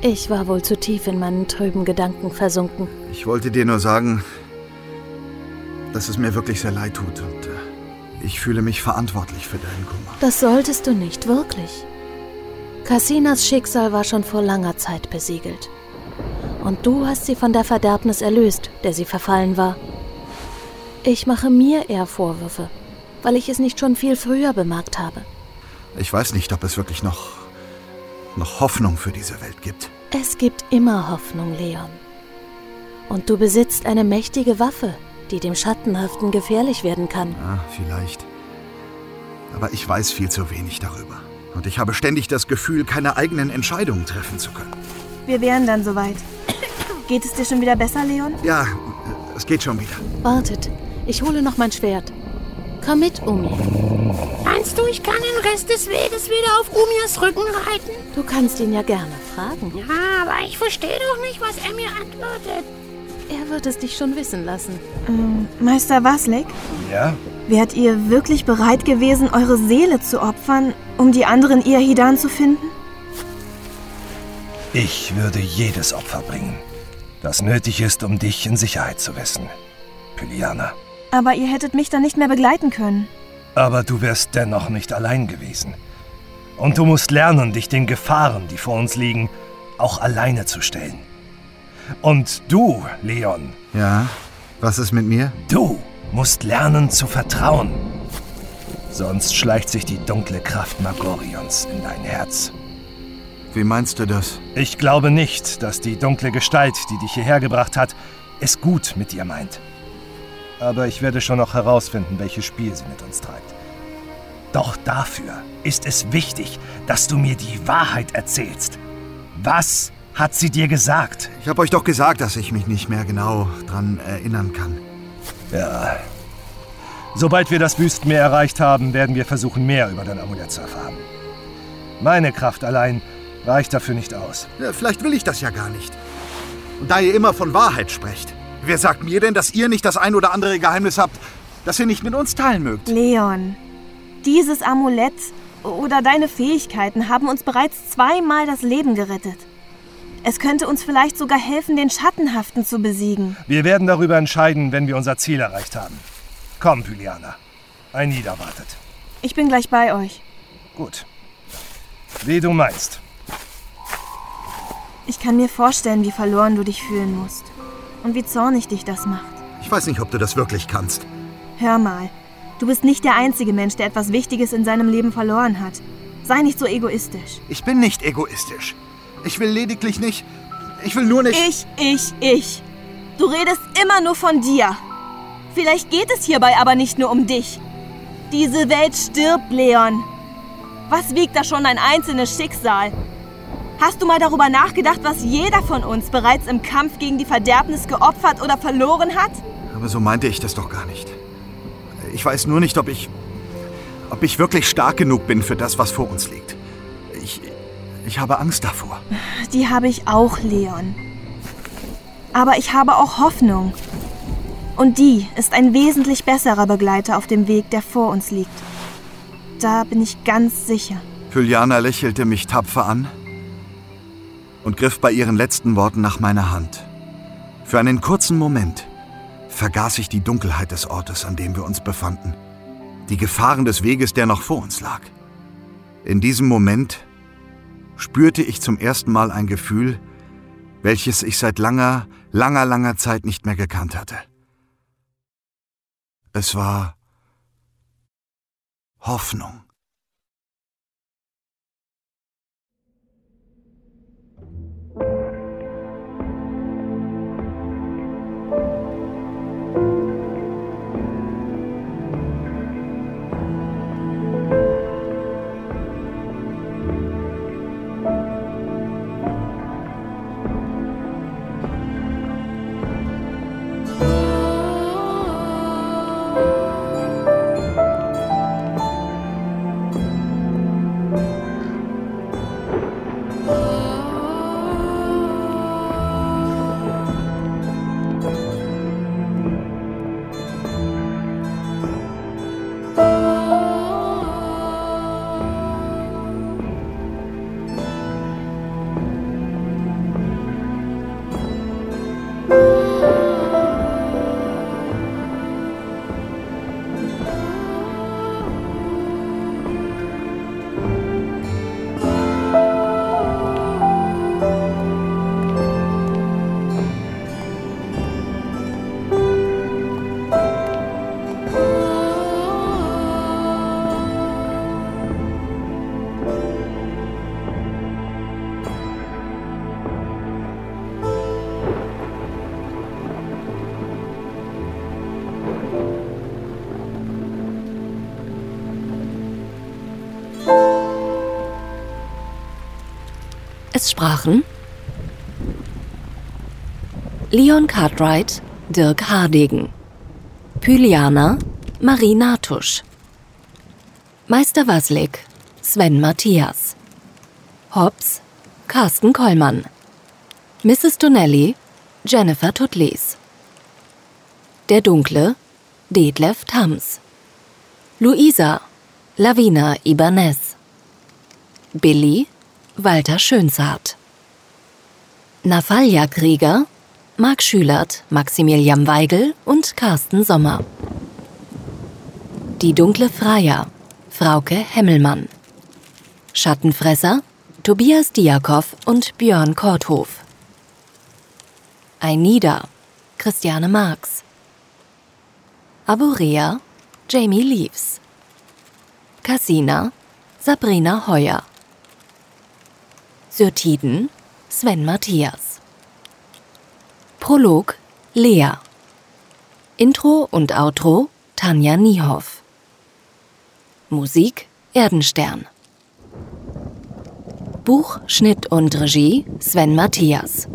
ich war wohl zu tief in meinen trüben Gedanken versunken. Ich wollte dir nur sagen, dass es mir wirklich sehr leid tut und äh, ich fühle mich verantwortlich für deinen Kummer. Das solltest du nicht, wirklich. Cassinas Schicksal war schon vor langer Zeit besiegelt. Und du hast sie von der Verderbnis erlöst, der sie verfallen war. Ich mache mir eher Vorwürfe, weil ich es nicht schon viel früher bemerkt habe. Ich weiß nicht, ob es wirklich noch, noch Hoffnung für diese Welt gibt. Es gibt immer Hoffnung, Leon. Und du besitzt eine mächtige Waffe, die dem Schattenhaften gefährlich werden kann. Ja, vielleicht. Aber ich weiß viel zu wenig darüber. Und ich habe ständig das Gefühl, keine eigenen Entscheidungen treffen zu können. Wir wären dann soweit. Geht es dir schon wieder besser, Leon? Ja, es geht schon wieder. Wartet, ich hole noch mein Schwert. Komm mit, Umi. Meinst du, ich kann den Rest des Weges wieder auf Umias Rücken reiten? Du kannst ihn ja gerne fragen. Ja, aber ich verstehe doch nicht, was er mir antwortet. Er wird es dich schon wissen lassen. Ähm, Meister Waslek? Ja? Wärt ihr wirklich bereit gewesen, eure Seele zu opfern, um die anderen Iahidan zu finden? Ich würde jedes Opfer bringen, das nötig ist, um dich in Sicherheit zu wissen, Pyliana. Aber ihr hättet mich dann nicht mehr begleiten können. Aber du wärst dennoch nicht allein gewesen. Und du musst lernen, dich den Gefahren, die vor uns liegen, auch alleine zu stellen. Und du, Leon. Ja, was ist mit mir? Du musst lernen zu vertrauen. Sonst schleicht sich die dunkle Kraft Magorions in dein Herz. Wie meinst du das? Ich glaube nicht, dass die dunkle Gestalt, die dich hierher gebracht hat, es gut mit dir meint. Aber ich werde schon noch herausfinden, welches Spiel sie mit uns treibt. Doch dafür ist es wichtig, dass du mir die Wahrheit erzählst. Was hat sie dir gesagt? Ich habe euch doch gesagt, dass ich mich nicht mehr genau dran erinnern kann. Ja. Sobald wir das Wüstenmeer erreicht haben, werden wir versuchen, mehr über dein Amulett zu erfahren. Meine Kraft allein reicht dafür nicht aus. Ja, vielleicht will ich das ja gar nicht. Und da ihr immer von Wahrheit sprecht, wer sagt mir denn, dass ihr nicht das ein oder andere Geheimnis habt, das ihr nicht mit uns teilen mögt? Leon, dieses Amulett oder deine Fähigkeiten haben uns bereits zweimal das Leben gerettet. Es könnte uns vielleicht sogar helfen, den Schattenhaften zu besiegen. Wir werden darüber entscheiden, wenn wir unser Ziel erreicht haben. Komm, Pyliana. Ein Nieder wartet. Ich bin gleich bei euch. Gut. Wie du meinst. Ich kann mir vorstellen, wie verloren du dich fühlen musst. Und wie zornig dich das macht. Ich weiß nicht, ob du das wirklich kannst. Hör mal. Du bist nicht der einzige Mensch, der etwas Wichtiges in seinem Leben verloren hat. Sei nicht so egoistisch. Ich bin nicht egoistisch. Ich will lediglich nicht. Ich will nur nicht. Ich, ich, ich. Du redest immer nur von dir. Vielleicht geht es hierbei aber nicht nur um dich. Diese Welt stirbt, Leon. Was wiegt da schon ein einzelnes Schicksal? Hast du mal darüber nachgedacht, was jeder von uns bereits im Kampf gegen die Verderbnis geopfert oder verloren hat? Aber so meinte ich das doch gar nicht. Ich weiß nur nicht, ob ich. ob ich wirklich stark genug bin für das, was vor uns liegt. Ich. Ich habe Angst davor. Die habe ich auch, Leon. Aber ich habe auch Hoffnung. Und die ist ein wesentlich besserer Begleiter auf dem Weg, der vor uns liegt. Da bin ich ganz sicher. Pyliana lächelte mich tapfer an und griff bei ihren letzten Worten nach meiner Hand. Für einen kurzen Moment vergaß ich die Dunkelheit des Ortes, an dem wir uns befanden, die Gefahren des Weges, der noch vor uns lag. In diesem Moment spürte ich zum ersten Mal ein Gefühl, welches ich seit langer, langer, langer Zeit nicht mehr gekannt hatte. Es war Hoffnung. Sprachen. Leon Cartwright, Dirk Hardegen, Pyliana, Marie Natusch, Meister Waslik, Sven Matthias, Hobbs, Carsten Kollmann, Mrs. Donnelly, Jennifer Tutlis, Der Dunkle, Detlef Thams, Luisa, Lavina Ibanez, Billy, Walter Schönzart, Nafalja Krieger, Marc Schülert, Maximilian Weigel und Carsten Sommer. Die dunkle Freier, Frauke Hemmelmann. Schattenfresser, Tobias Diakow und Björn Korthof. Einida, Christiane Marx. Aborea, Jamie Leaves. Cassina, Sabrina Heuer. Syrtiden, Sven Matthias. Prolog, Lea. Intro und Outro, Tanja Niehoff. Musik, Erdenstern. Buch, Schnitt und Regie, Sven Matthias.